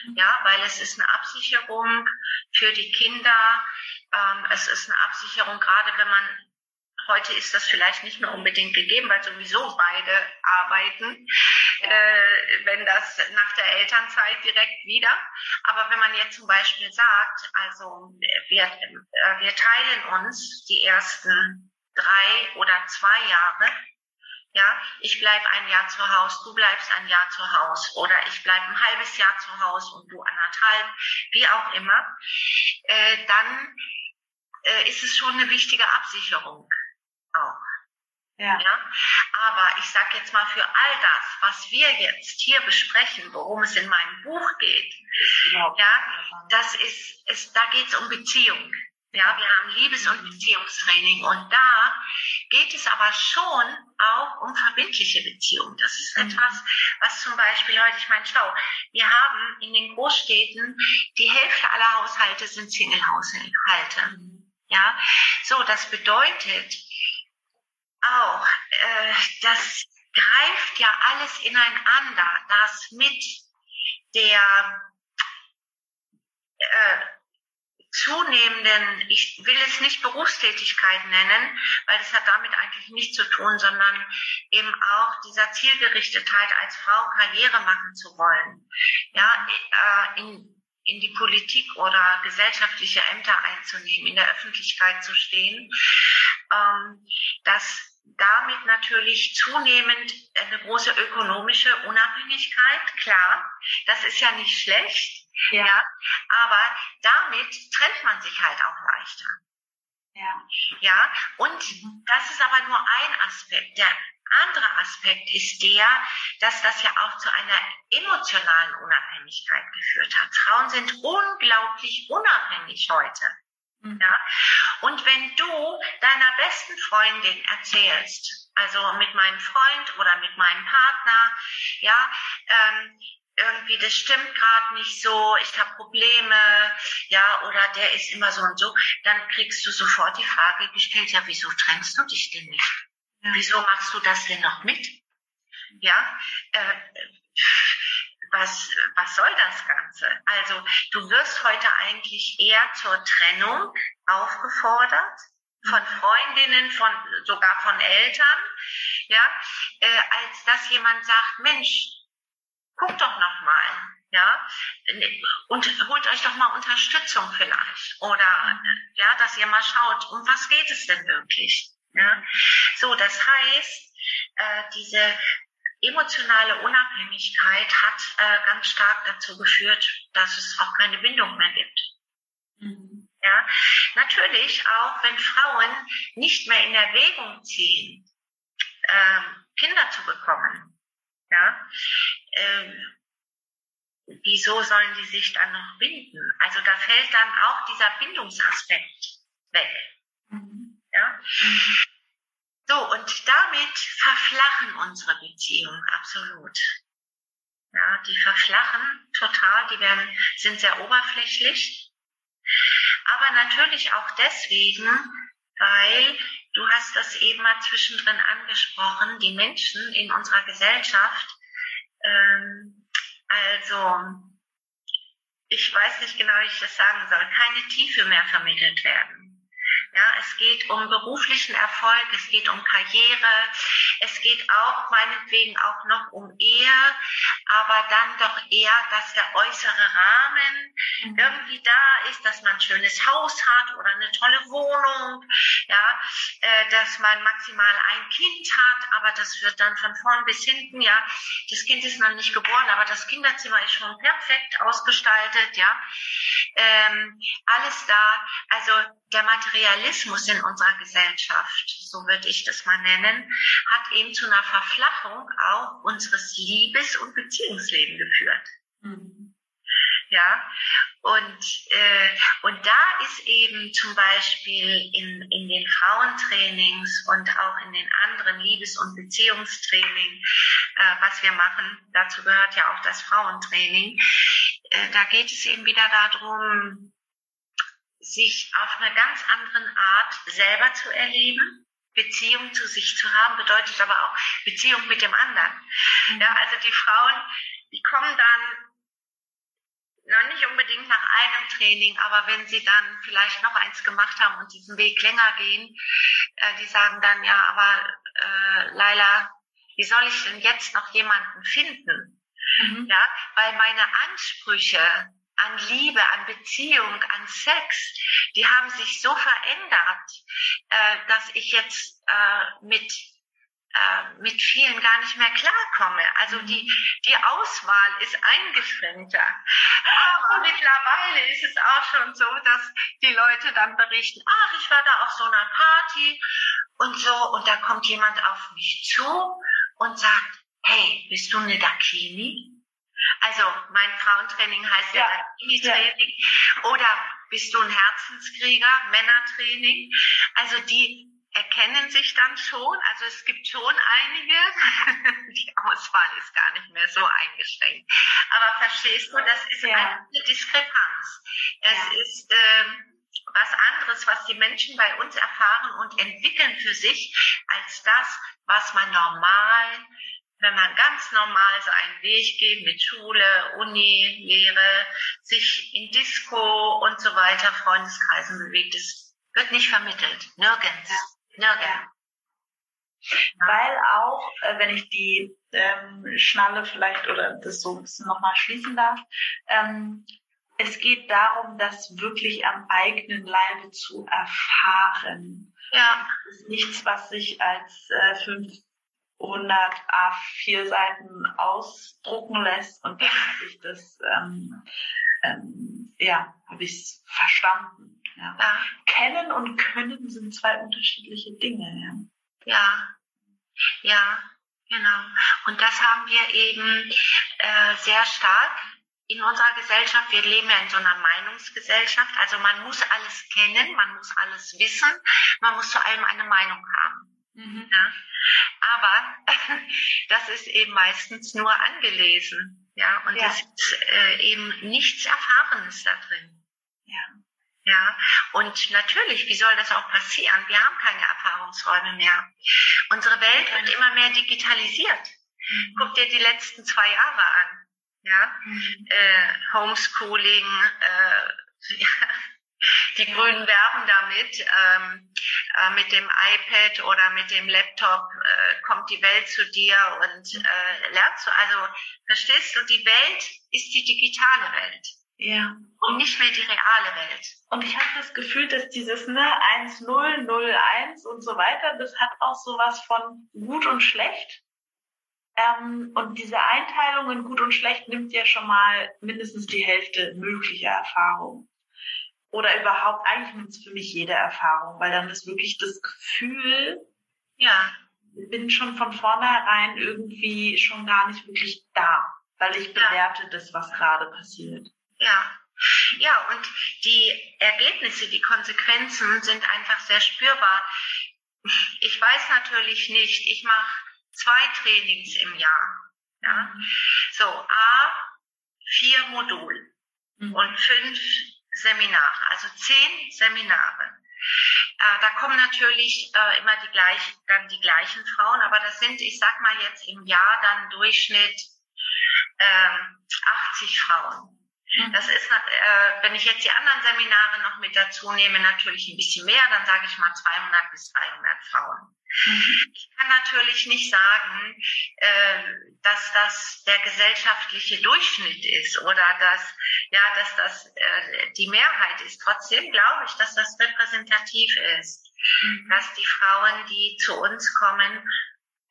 Mhm. Ja, weil es ist eine Absicherung für die Kinder. Ähm, es ist eine Absicherung, gerade wenn man Heute ist das vielleicht nicht mehr unbedingt gegeben, weil sowieso beide arbeiten, äh, wenn das nach der Elternzeit direkt wieder. Aber wenn man jetzt zum Beispiel sagt, also wir, äh, wir teilen uns die ersten drei oder zwei Jahre, ja, ich bleib ein Jahr zu Hause, du bleibst ein Jahr zu Hause oder ich bleib ein halbes Jahr zu Hause und du anderthalb, wie auch immer, äh, dann äh, ist es schon eine wichtige Absicherung auch. Ja. ja. Aber ich sage jetzt mal für all das, was wir jetzt hier besprechen, worum es in meinem Buch geht, ja, das ist, ist da geht es um Beziehung. Ja, wir haben Liebes- und Beziehungstraining und da geht es aber schon auch um verbindliche Beziehungen. Das ist mhm. etwas, was zum Beispiel heute, ich meine, schau, wir haben in den Großstädten die Hälfte aller Haushalte sind Single-Haushalte. Mhm. Ja, so, das bedeutet, auch, äh, das greift ja alles ineinander, das mit der äh, zunehmenden, ich will es nicht Berufstätigkeit nennen, weil das hat damit eigentlich nichts zu tun, sondern eben auch dieser Zielgerichtetheit als Frau Karriere machen zu wollen, ja, äh, in, in die Politik oder gesellschaftliche Ämter einzunehmen, in der Öffentlichkeit zu stehen, ähm, dass damit natürlich zunehmend eine große ökonomische Unabhängigkeit, klar, das ist ja nicht schlecht, Ja. ja. Aber damit trennt man sich halt auch leichter. Ja. Ja. Und das ist aber nur ein Aspekt. Der andere Aspekt ist der, dass das ja auch zu einer emotionalen Unabhängigkeit geführt hat. Frauen sind unglaublich unabhängig heute. Mhm. Ja? Und wenn du deiner besten Freundin erzählst, also mit meinem Freund oder mit meinem Partner, ja, ähm, irgendwie, das stimmt gerade nicht so, ich habe Probleme, ja, oder der ist immer so und so, dann kriegst du sofort die Frage gestellt, ja, wieso trennst du dich denn nicht? Ja. Wieso machst du das denn noch mit? Ja, äh, was, was soll das Ganze? Also du wirst heute eigentlich eher zur Trennung aufgefordert von. Freundinnen, von sogar von Eltern, ja, äh, als dass jemand sagt, Mensch, guck doch noch mal, ja, und holt euch doch mal Unterstützung vielleicht oder ja, dass ihr mal schaut, um was geht es denn wirklich? Ja, so, das heißt, äh, diese emotionale Unabhängigkeit hat äh, ganz stark dazu geführt, dass es auch keine Bindung mehr gibt. Mhm. Ja, natürlich auch, wenn Frauen nicht mehr in Erwägung ziehen, äh, Kinder zu bekommen. Ja, ähm, wieso sollen die sich dann noch binden? Also da fällt dann auch dieser Bindungsaspekt weg. Mhm. Ja. Mhm. Damit verflachen unsere Beziehungen absolut. Ja, die verflachen total, die werden, sind sehr oberflächlich. Aber natürlich auch deswegen, weil du hast das eben mal zwischendrin angesprochen, die Menschen in unserer Gesellschaft, ähm, also ich weiß nicht genau, wie ich das sagen soll, keine Tiefe mehr vermittelt werden. Ja, es geht um beruflichen Erfolg, es geht um Karriere, es geht auch meinetwegen auch noch um Ehe, aber dann doch eher, dass der äußere Rahmen mhm. irgendwie da ist, dass man ein schönes Haus hat oder eine tolle Wohnung, ja, äh, dass man maximal ein Kind hat, aber das wird dann von vorn bis hinten, ja, das Kind ist noch nicht geboren, aber das Kinderzimmer ist schon perfekt ausgestaltet, ja, ähm, alles da, also der Materialismus in unserer Gesellschaft, so würde ich das mal nennen, hat eben zu einer Verflachung auch unseres Liebes- und Beziehungslebens geführt. Mhm. Ja, und, äh, und da ist eben zum Beispiel in, in den Frauentrainings und auch in den anderen Liebes- und Beziehungstraining, äh, was wir machen, dazu gehört ja auch das Frauentraining, äh, da geht es eben wieder darum, sich auf eine ganz andere Art selber zu erleben. Beziehung zu sich zu haben bedeutet aber auch Beziehung mit dem anderen. Mhm. Ja, also die Frauen, die kommen dann noch nicht unbedingt nach einem Training, aber wenn sie dann vielleicht noch eins gemacht haben und diesen Weg länger gehen, äh, die sagen dann ja, aber äh, Laila, wie soll ich denn jetzt noch jemanden finden? Mhm. Ja, weil meine Ansprüche an Liebe, an Beziehung, an Sex, die haben sich so verändert, äh, dass ich jetzt äh, mit äh, mit vielen gar nicht mehr klarkomme. Also die, die Auswahl ist eingeschränkter. Aber [laughs] mittlerweile ist es auch schon so, dass die Leute dann berichten, ach, ich war da auf so einer Party und so, und da kommt jemand auf mich zu und sagt, hey, bist du eine Dakini? Also mein Frauentraining heißt ja, ja Dakini-Training. Ja. Oder bist du ein Herzenskrieger, Männertraining? Also die erkennen sich dann schon, also es gibt schon einige, [laughs] die Auswahl ist gar nicht mehr so eingeschränkt. Aber verstehst du, das ist ja. eine Diskrepanz. Es ja. ist äh, was anderes, was die Menschen bei uns erfahren und entwickeln für sich, als das, was man normal wenn man ganz normal seinen Weg geht mit Schule, Uni, Lehre, sich in Disco und so weiter, Freundeskreisen bewegt, das wird nicht vermittelt. Nirgends. Nirgends. Weil auch, äh, wenn ich die ähm, Schnalle vielleicht oder das so ein bisschen nochmal schließen darf, ähm, es geht darum, das wirklich am eigenen Leibe zu erfahren. Ja. Das ist nichts, was sich als äh, fünf 100 A4 Seiten ausdrucken lässt und dann sich das ähm, ähm, ja, habe ich es verstanden. Ja. ja. Kennen und können sind zwei unterschiedliche Dinge. Ja. ja, ja, genau. Und das haben wir eben äh, sehr stark in unserer Gesellschaft. Wir leben ja in so einer Meinungsgesellschaft. Also man muss alles kennen, man muss alles wissen, man muss zu allem eine Meinung haben. Mhm. Ja? Aber [laughs] das ist eben meistens nur angelesen. Ja, und ja. es ist äh, eben nichts Erfahrenes da drin. Ja. Ja, und natürlich, wie soll das auch passieren? Wir haben keine Erfahrungsräume mehr. Unsere Welt wird immer mehr digitalisiert. Mhm. Guck dir die letzten zwei Jahre an. Ja, mhm. äh, Homeschooling, äh, [laughs] die Grünen werben damit, ähm, äh, mit dem iPad oder mit dem Laptop äh, kommt die Welt zu dir und äh, lernst du. Also verstehst du, die Welt ist die digitale Welt. Ja. Und nicht mehr die reale Welt. Und ich habe das Gefühl, dass dieses ne, 1, 0, 0, 1 und so weiter, das hat auch sowas von gut und schlecht. Ähm, und diese Einteilung in gut und schlecht nimmt ja schon mal mindestens die Hälfte möglicher Erfahrung oder überhaupt, eigentlich nimmt es für mich jede Erfahrung, weil dann ist wirklich das Gefühl, ja, ich bin schon von vornherein irgendwie schon gar nicht wirklich da, weil ich bewerte ja. das, was gerade passiert. Ja. Ja, und die Ergebnisse, die Konsequenzen sind einfach sehr spürbar. Ich weiß natürlich nicht, ich mache zwei Trainings im Jahr. Ja? Mhm. So, A, vier Modul mhm. und fünf Seminare, also zehn Seminare. Äh, da kommen natürlich äh, immer die gleich, dann die gleichen Frauen, aber das sind, ich sag mal jetzt im Jahr dann Durchschnitt äh, 80 Frauen. Mhm. Das ist, äh, wenn ich jetzt die anderen Seminare noch mit dazu nehme, natürlich ein bisschen mehr, dann sage ich mal 200 bis 300 Frauen. Mhm. Ich kann natürlich nicht sagen, äh, dass das der gesellschaftliche Durchschnitt ist oder dass, ja, dass das äh, die Mehrheit ist. Trotzdem glaube ich, dass das repräsentativ ist, mhm. dass die Davon, die zu uns kommen,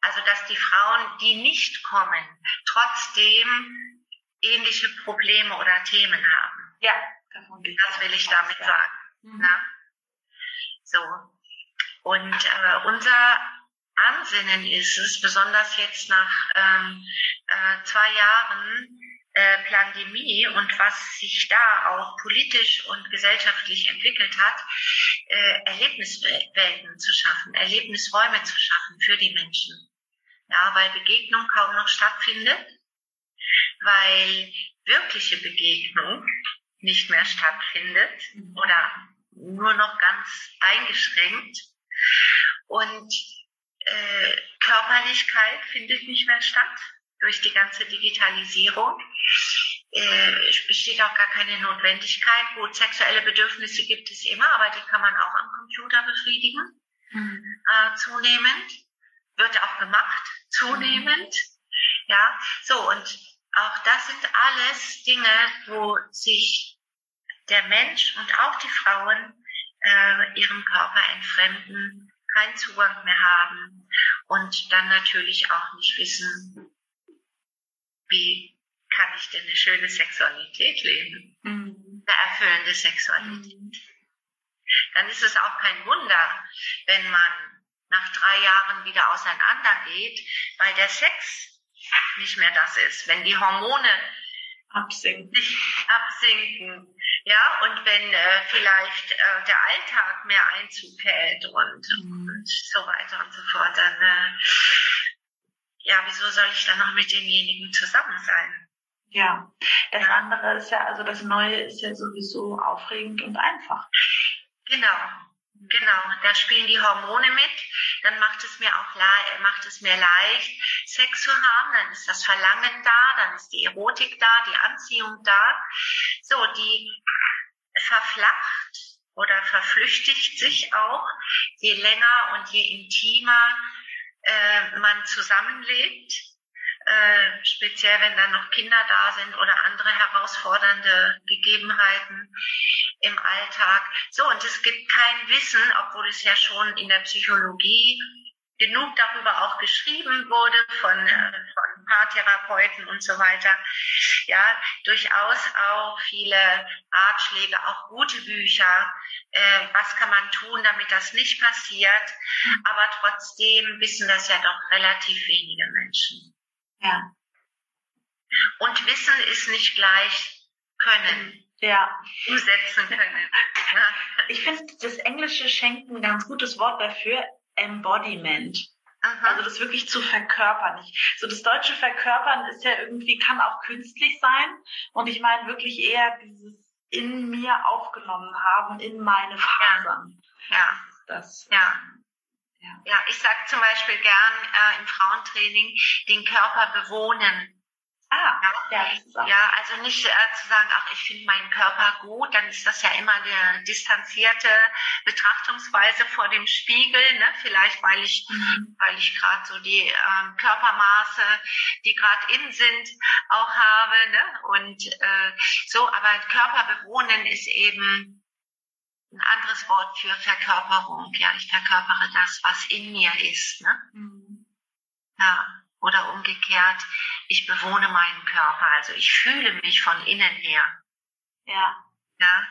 also dass die Frauen, die nicht kommen, trotzdem ähnliche Probleme oder Themen haben. Ja, das will ich damit sagen. Mhm. Na? So. Und äh, unser Ansinnen ist es, besonders jetzt nach ähm, äh, zwei Jahren äh, Pandemie und was sich da auch politisch und gesellschaftlich entwickelt hat, äh, Erlebniswelten zu schaffen, Erlebnisräume zu schaffen für die Menschen. Ja, weil Begegnung kaum noch stattfindet, weil wirkliche Begegnung nicht mehr stattfindet oder nur noch ganz eingeschränkt und äh, Körperlichkeit findet nicht mehr statt durch die ganze Digitalisierung. Äh, besteht auch gar keine Notwendigkeit. Gut, sexuelle Bedürfnisse gibt es immer, aber die kann man auch am Computer befriedigen. Mhm. Äh, zunehmend. Wird auch gemacht, zunehmend. Mhm. Ja, so, und auch das sind alles Dinge, wo sich der Mensch und auch die Frauen äh, ihrem Körper entfremden, keinen Zugang mehr haben und dann natürlich auch nicht wissen, wie kann ich denn eine schöne Sexualität leben? Mhm. Eine erfüllende Sexualität. Mhm. Dann ist es auch kein Wunder, wenn man nach drei Jahren wieder auseinandergeht, weil der Sex nicht mehr das ist. Wenn die Hormone absinken, absinken ja, und wenn äh, vielleicht äh, der Alltag mehr Einzug hält und, mhm. und so weiter und so fort, dann äh, ja, wieso soll ich dann noch mit denjenigen zusammen sein? Ja, das andere ist ja, also das Neue ist ja sowieso aufregend und einfach. Genau, genau. Da spielen die Hormone mit. Dann macht es mir auch macht es mir leicht, Sex zu haben. Dann ist das Verlangen da, dann ist die Erotik da, die Anziehung da. So, die verflacht oder verflüchtigt sich auch, je länger und je intimer äh, man zusammenlebt, äh, speziell wenn dann noch Kinder da sind oder andere herausfordernde Gegebenheiten im Alltag. So, und es gibt kein Wissen, obwohl es ja schon in der Psychologie genug darüber auch geschrieben wurde von, äh, von Paartherapeuten und so weiter. Ja, durchaus auch viele Ratschläge, auch gute Bücher. Äh, was kann man tun, damit das nicht passiert? Aber trotzdem wissen das ja doch relativ wenige Menschen. Ja. Und Wissen ist nicht gleich Können. Ja. Umsetzen können. [laughs] Ja. Ich finde, das Englische schenkt ein ganz gutes Wort dafür, Embodiment. Aha. Also das wirklich zu verkörpern. Ich, so das deutsche Verkörpern ist ja irgendwie, kann auch künstlich sein. Und ich meine wirklich eher dieses in mir aufgenommen haben, in meine Fasern. ja. Das, Ja. Ja. Ja, ich sage zum Beispiel gern äh, im Frauentraining den Körper bewohnen. ah, ja, auch. Ja, also nicht äh, zu sagen, ach, ich finde meinen Körper gut, dann ist das ja immer eine distanzierte Betrachtungsweise vor dem Spiegel, ne? Vielleicht weil ich, Mhm. weil ich gerade so die ähm, Körpermaße, die gerade in sind, auch habe, ne? Und äh, so, aber Körper bewohnen ist eben ein anderes Wort für Verkörperung. Ja, ich verkörpere das, was in mir ist, ne? Mhm. Ja, oder umgekehrt, ich bewohne meinen Körper, also ich fühle mich von innen her. Ja. Ja,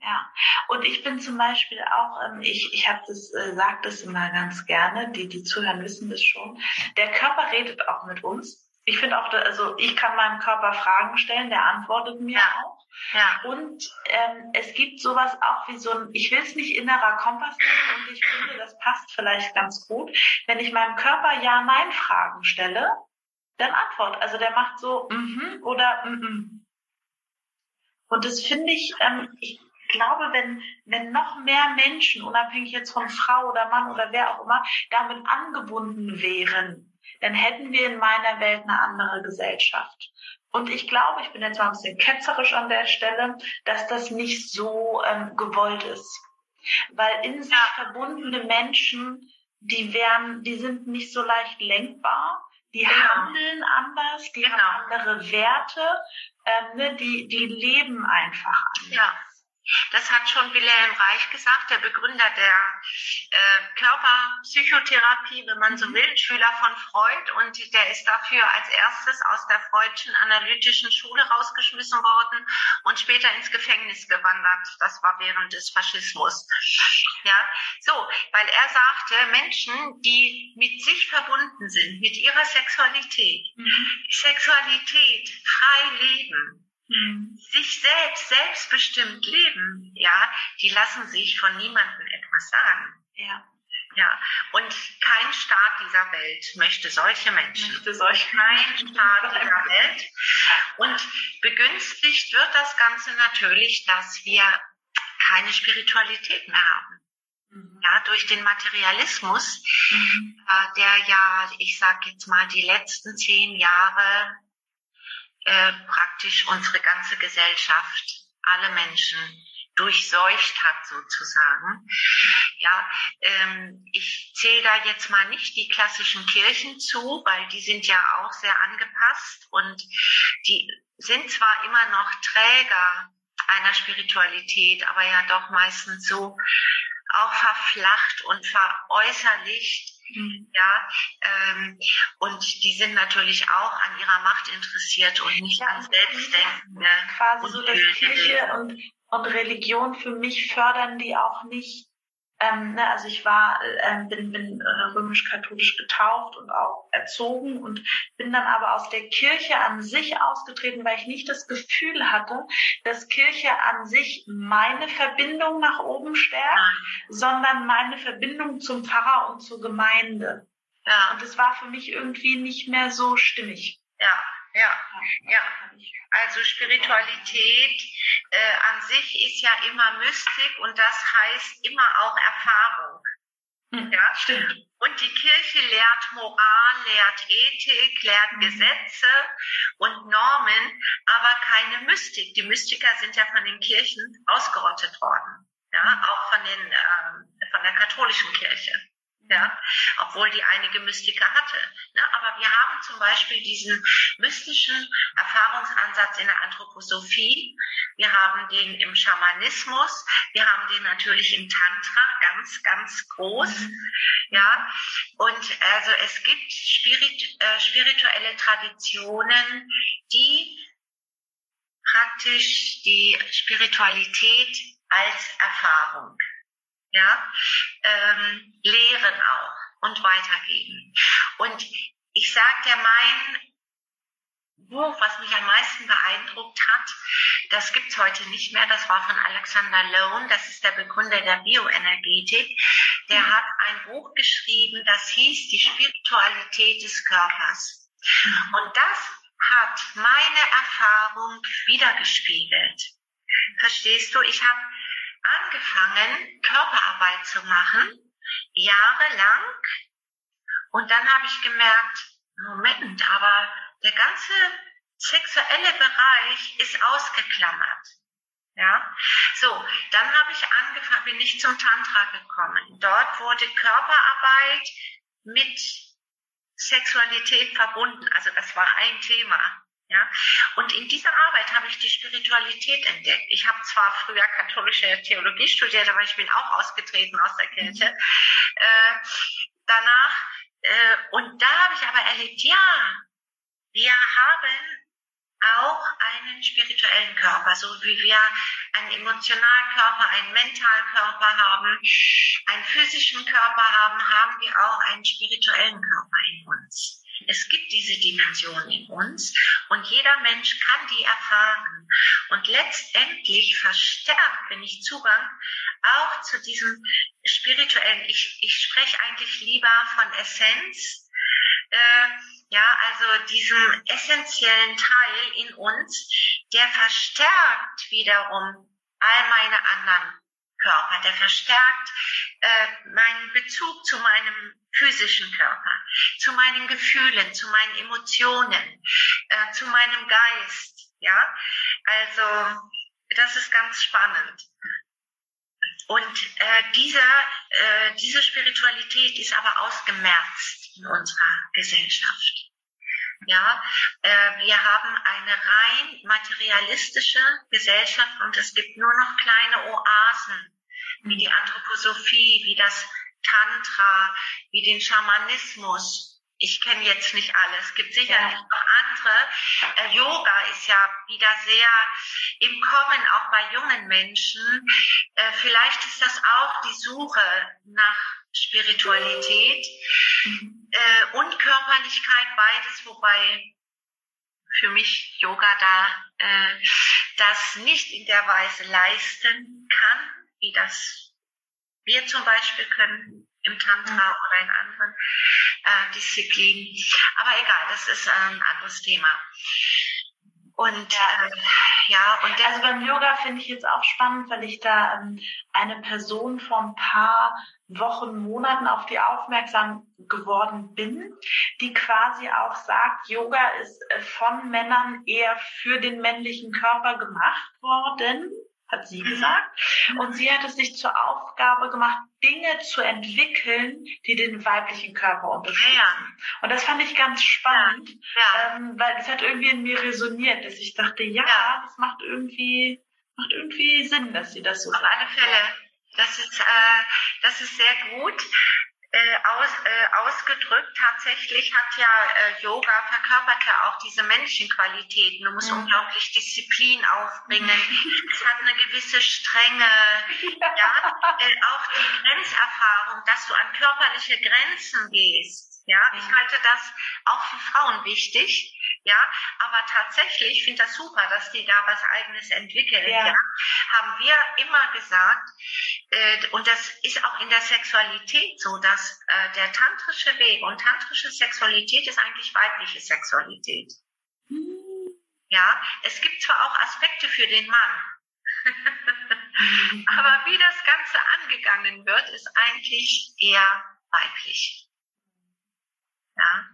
Ja, und ich bin zum Beispiel auch, ähm, ich, ich habe das, äh, sag das immer ganz gerne, die, die zuhören, wissen das schon. Der Körper redet auch mit uns. Ich finde auch, also ich kann meinem Körper Fragen stellen, der antwortet mir Ja. auch. Ja, Und ähm, es gibt sowas auch wie so ein, ich will es nicht innerer Kompass nennen und ich finde, das passt vielleicht ganz gut. Wenn ich meinem Körper Ja-Nein-Fragen stelle, dann antwortet. Also der macht so mhm oder mhm. Und das finde ich, ähm, ich glaube, wenn, wenn noch mehr Menschen, unabhängig jetzt von Frau oder Mann oder wer auch immer, damit angebunden wären, dann hätten wir in meiner Welt eine andere Gesellschaft. Und ich glaube, ich bin jetzt mal ein bisschen ketzerisch an der Stelle, dass das nicht so ähm, gewollt ist. Weil in sich verbundene Menschen, die wären, die sind nicht so leicht lenkbar, die Genau. handeln anders, die Genau. haben andere Werte, ähm, ne, die, die leben einfach anders. ja. Das hat schon Wilhelm Reich gesagt, der Begründer der äh, Körperpsychotherapie, wenn man so will, Schüler von Freud. Und der ist dafür als erstes aus der Freudschen analytischen Schule rausgeschmissen worden und später ins Gefängnis gewandert. Das war während des Faschismus. Ja, so, weil er sagte, Menschen, die mit sich verbunden sind, mit ihrer Sexualität, Mhm. Sexualität frei leben, Mhm. sich selbst, selbstbestimmt leben, ja, die lassen sich von niemandem etwas sagen. Ja, Ja, und kein Staat dieser Welt möchte solche Menschen. möchte solche Kein Staat dieser Welt. Und begünstigt wird das Ganze natürlich, dass wir keine Spiritualität mehr haben. Mhm. Ja, durch den Materialismus, Mhm. äh, der ja, ich sag jetzt mal, die letzten zehn Jahre äh, praktisch unsere ganze Gesellschaft, alle Menschen durchseucht hat sozusagen. Ja, ähm, ich zähle da jetzt mal nicht die klassischen Kirchen zu, weil die sind ja auch sehr angepasst und die sind zwar immer noch Träger einer Spiritualität, aber ja doch meistens so auch verflacht und veräußerlicht Mhm. ja, ähm, und die sind natürlich auch an ihrer Macht interessiert und nicht Ja, an und- Selbstdenkende. Quasi so, dass Kirche Kirche und, und Religion für mich fördern die auch nicht. Ähm, ne, also ich war, ähm, bin, bin äh, römisch-katholisch getauft und auch erzogen und bin dann aber aus der Kirche an sich ausgetreten, weil ich nicht das Gefühl hatte, dass Kirche an sich meine Verbindung nach oben stärkt, sondern meine Verbindung zum Pfarrer und zur Gemeinde. Ja, Und es war für mich irgendwie nicht mehr so stimmig. ja, ja, ja. Also Spiritualität äh, an sich ist ja immer Mystik und das heißt immer auch Erfahrung. Hm, Ja, Stimmt. Und die Kirche lehrt Moral, lehrt Ethik, lehrt Mhm. Gesetze und Normen, aber keine Mystik. Die Mystiker sind ja von den Kirchen ausgerottet worden. Ja, Mhm. auch von den, ähm, von der katholischen Kirche. Ja, obwohl die einige Mystiker hatte. Ne? Aber wir haben zum Beispiel diesen mystischen Erfahrungsansatz in der Anthroposophie, wir haben den im Schamanismus, wir haben den natürlich im Tantra ganz, ganz groß. Mhm. Ja, und also es gibt Spirit, äh, spirituelle Traditionen, die praktisch die Spiritualität als Erfahrung ja, ähm, lehren auch und weitergeben. Und ich sage dir, mein Buch, was mich am meisten beeindruckt hat, das gibt's heute nicht mehr. Das war von Alexander Lone, das ist der Begründer der Bioenergetik. Der mhm. hat ein Buch geschrieben, das hieß Die Spiritualität des Körpers. Mhm. Und das hat meine Erfahrung wiedergespiegelt. Verstehst du? Ich habe angefangen, Körperarbeit zu machen, jahrelang. Und dann habe ich gemerkt, Moment, aber der ganze sexuelle Bereich ist ausgeklammert. Ja, so, dann habe ich angefangen, bin ich zum Tantra gekommen. Dort wurde Körperarbeit mit Sexualität verbunden. Also das war ein Thema. Ja, und in dieser Arbeit habe ich die Spiritualität entdeckt. Ich habe zwar früher katholische Theologie studiert, aber ich bin auch ausgetreten aus der Kirche. Mhm. Äh, danach, äh, und da habe ich aber erlebt, ja, wir haben auch einen spirituellen Körper, so wie wir einen Emotionalkörper, einen Mentalkörper haben, einen physischen Körper haben, haben wir auch einen spirituellen Körper in uns. Es gibt diese Dimension in uns und jeder Mensch kann die erfahren. Und letztendlich verstärkt, wenn ich Zugang auch zu diesem spirituellen, ich, ich spreche eigentlich lieber von Essenz, äh, ja, also diesem essentiellen Teil in uns, der verstärkt wiederum all meine anderen Körper, der verstärkt äh, meinen Bezug zu meinem physischen Körper, zu meinen Gefühlen, zu meinen Emotionen, äh, zu meinem Geist. Ja, also das ist ganz spannend. Und äh, dieser, äh, diese Spiritualität ist aber ausgemerzt in unserer Gesellschaft. Ja, äh, wir haben eine rein materialistische Gesellschaft und es gibt nur noch kleine Oasen wie die Anthroposophie, wie das Tantra, wie den Schamanismus. Ich kenne jetzt nicht alle. Es gibt sicherlich ja. noch andere. Äh, Yoga ist ja wieder sehr im Kommen, auch bei jungen Menschen. Äh, vielleicht ist das auch die Suche nach Spiritualität mhm. äh, und Körperlichkeit, beides, wobei für mich Yoga da äh, das nicht in der Weise leisten kann, wie das wir zum Beispiel können im Tantra oder in anderen äh, Disziplinen. Aber egal, das ist ein anderes Thema. Und ja, äh, ja und also beim Yoga finde ich jetzt auch spannend, weil ich da ähm, eine Person vor ein paar Wochen, Monaten auf die aufmerksam geworden bin, die quasi auch sagt, Yoga ist äh, von Männern eher für den männlichen Körper gemacht worden hat sie gesagt. Und sie hat es sich zur Aufgabe gemacht, Dinge zu entwickeln, die den weiblichen Körper unterstützen. Ja. Und das fand ich ganz spannend, ja. Ähm, weil es hat irgendwie in mir resoniert, dass ich dachte, ja, ja, das macht irgendwie, macht irgendwie Sinn, dass sie das so Auf alle Fälle. Das ist, äh, das ist sehr gut äh, aus, äh, ausgedrückt. Tatsächlich hat ja äh, Yoga verkörpert ja auch diese Menschenqualitäten. Du musst mhm. unglaublich Disziplin aufbringen. es hat eine gewisse Strenge, ja, äh, auch die Grenzerfahrung, dass du an körperliche Grenzen gehst. Ja, ich halte das auch für Frauen wichtig. Ja, aber tatsächlich finde das super, dass die da was Eigenes entwickeln. Ja. ja. Haben wir immer gesagt, äh, und das ist auch in der Sexualität so, dass äh, der tantrische Weg und tantrische Sexualität ist eigentlich weibliche Sexualität. Mhm. Ja, es gibt zwar auch Aspekte für den Mann, [laughs] aber wie das Ganze angegangen wird, ist eigentlich eher weiblich. Ja.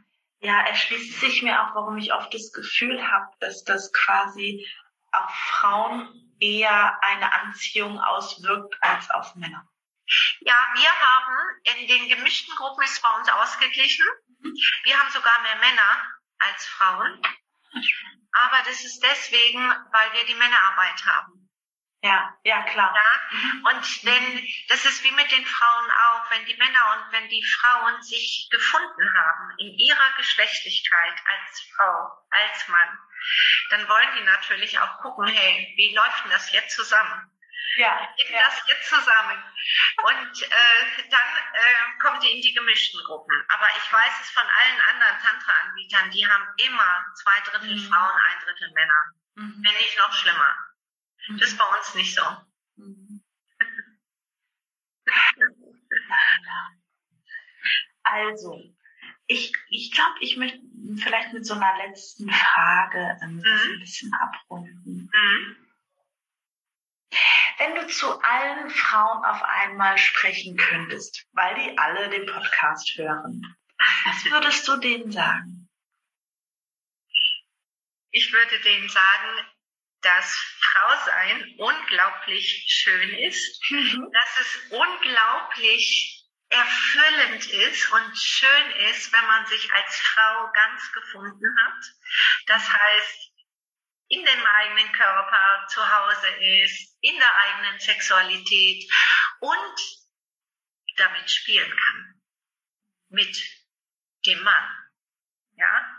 Ja, erschließt sich mir auch, warum ich oft das Gefühl habe, dass das quasi auf Frauen eher eine Anziehung auswirkt als auf Männer. Ja, wir haben in den gemischten Gruppen ist bei uns ausgeglichen. Wir haben sogar mehr Männer als Frauen. aber das ist deswegen, weil wir die Männerarbeit haben. Ja, ja, klar. Ja? Mhm. Und wenn, das ist wie mit den Frauen auch, wenn die Männer und wenn die Frauen sich gefunden haben in ihrer Geschlechtlichkeit als Frau, als Mann, dann wollen die natürlich auch gucken, hey, wie läuft denn das jetzt zusammen? Ja. Geht ja. das jetzt zusammen? Und äh, dann äh, kommt die in die gemischten Gruppen. Aber ich weiß es von allen anderen Tantra-Anbietern, die haben immer zwei Drittel mhm. Frauen, ein Drittel Männer. Mhm. Wenn nicht noch schlimmer. Das ist bei uns nicht so. [laughs] Also, ich, ich glaube, ich möchte vielleicht mit so einer letzten Frage ähm, mhm. ein bisschen abrunden. Mhm. Wenn du zu allen Frauen auf einmal sprechen könntest, weil die alle den Podcast hören, was würdest du denen sagen? Ich würde denen sagen, dass Frau sein unglaublich schön ist, mhm. dass es unglaublich erfüllend ist und schön ist, wenn man sich als Frau ganz gefunden hat. Das heißt, in dem eigenen Körper zu Hause ist, in der eigenen Sexualität und damit spielen kann. Mit dem Mann. Ja?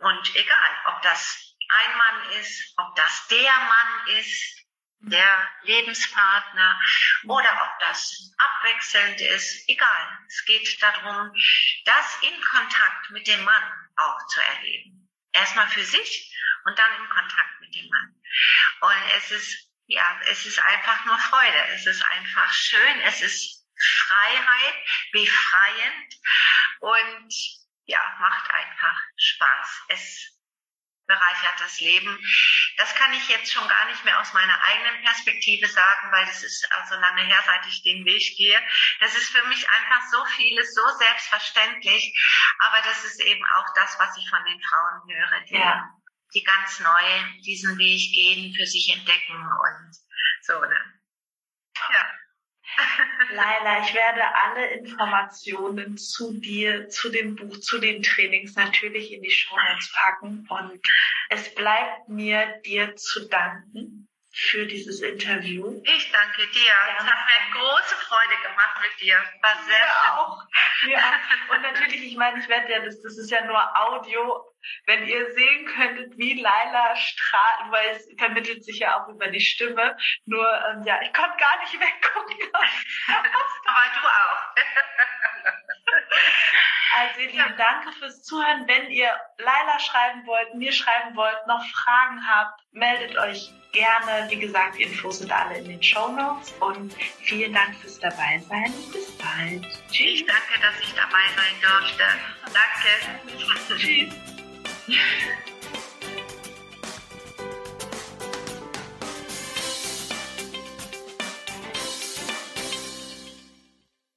Und egal, ob das ein Mann ist, ob das der Mann ist, der Lebenspartner oder ob das abwechselnd ist, egal. Es geht darum, das in Kontakt mit dem Mann auch zu erleben. Erstmal für sich und dann in Kontakt mit dem Mann. Und es ist, ja, es ist einfach nur Freude. Es ist einfach schön. Es ist Freiheit, befreiend und ja, macht einfach Spaß. Es bereichert das Leben. Das kann ich jetzt schon gar nicht mehr aus meiner eigenen Perspektive sagen, weil das ist also lange her, seit ich den Weg gehe. Das ist für mich einfach so vieles, so selbstverständlich. Aber das ist eben auch das, was ich von den Frauen höre, die, ja. die ganz neu diesen Weg gehen, für sich entdecken und so. Ne? Ja. [laughs] Laila, ich werde alle Informationen zu dir, zu dem Buch, zu den Trainings natürlich in die Show Notes packen. Und es bleibt mir dir zu danken für dieses Interview. Ich danke dir. Ja, es hat mir große Freude gemacht mit dir. War sehr schön. Auch. Auch. Und natürlich, ich meine, ich werde ja, das, das ist ja nur Audio. Wenn ihr sehen könntet, wie Laila strahlt, weil es vermittelt sich ja auch über die Stimme. Nur, ähm, ja, ich konnte gar nicht weggucken. [laughs] Aber du auch. [laughs] Also ihr Lieben, danke fürs Zuhören. Wenn ihr Laila schreiben wollt, mir schreiben wollt, noch Fragen habt, meldet euch gerne. Wie gesagt, die Infos sind alle in den Show Notes. Und vielen Dank fürs Dabeisein. Bis bald. Tschüss. Ich danke, dass ich dabei sein durfte. Danke. Tschüss. [laughs]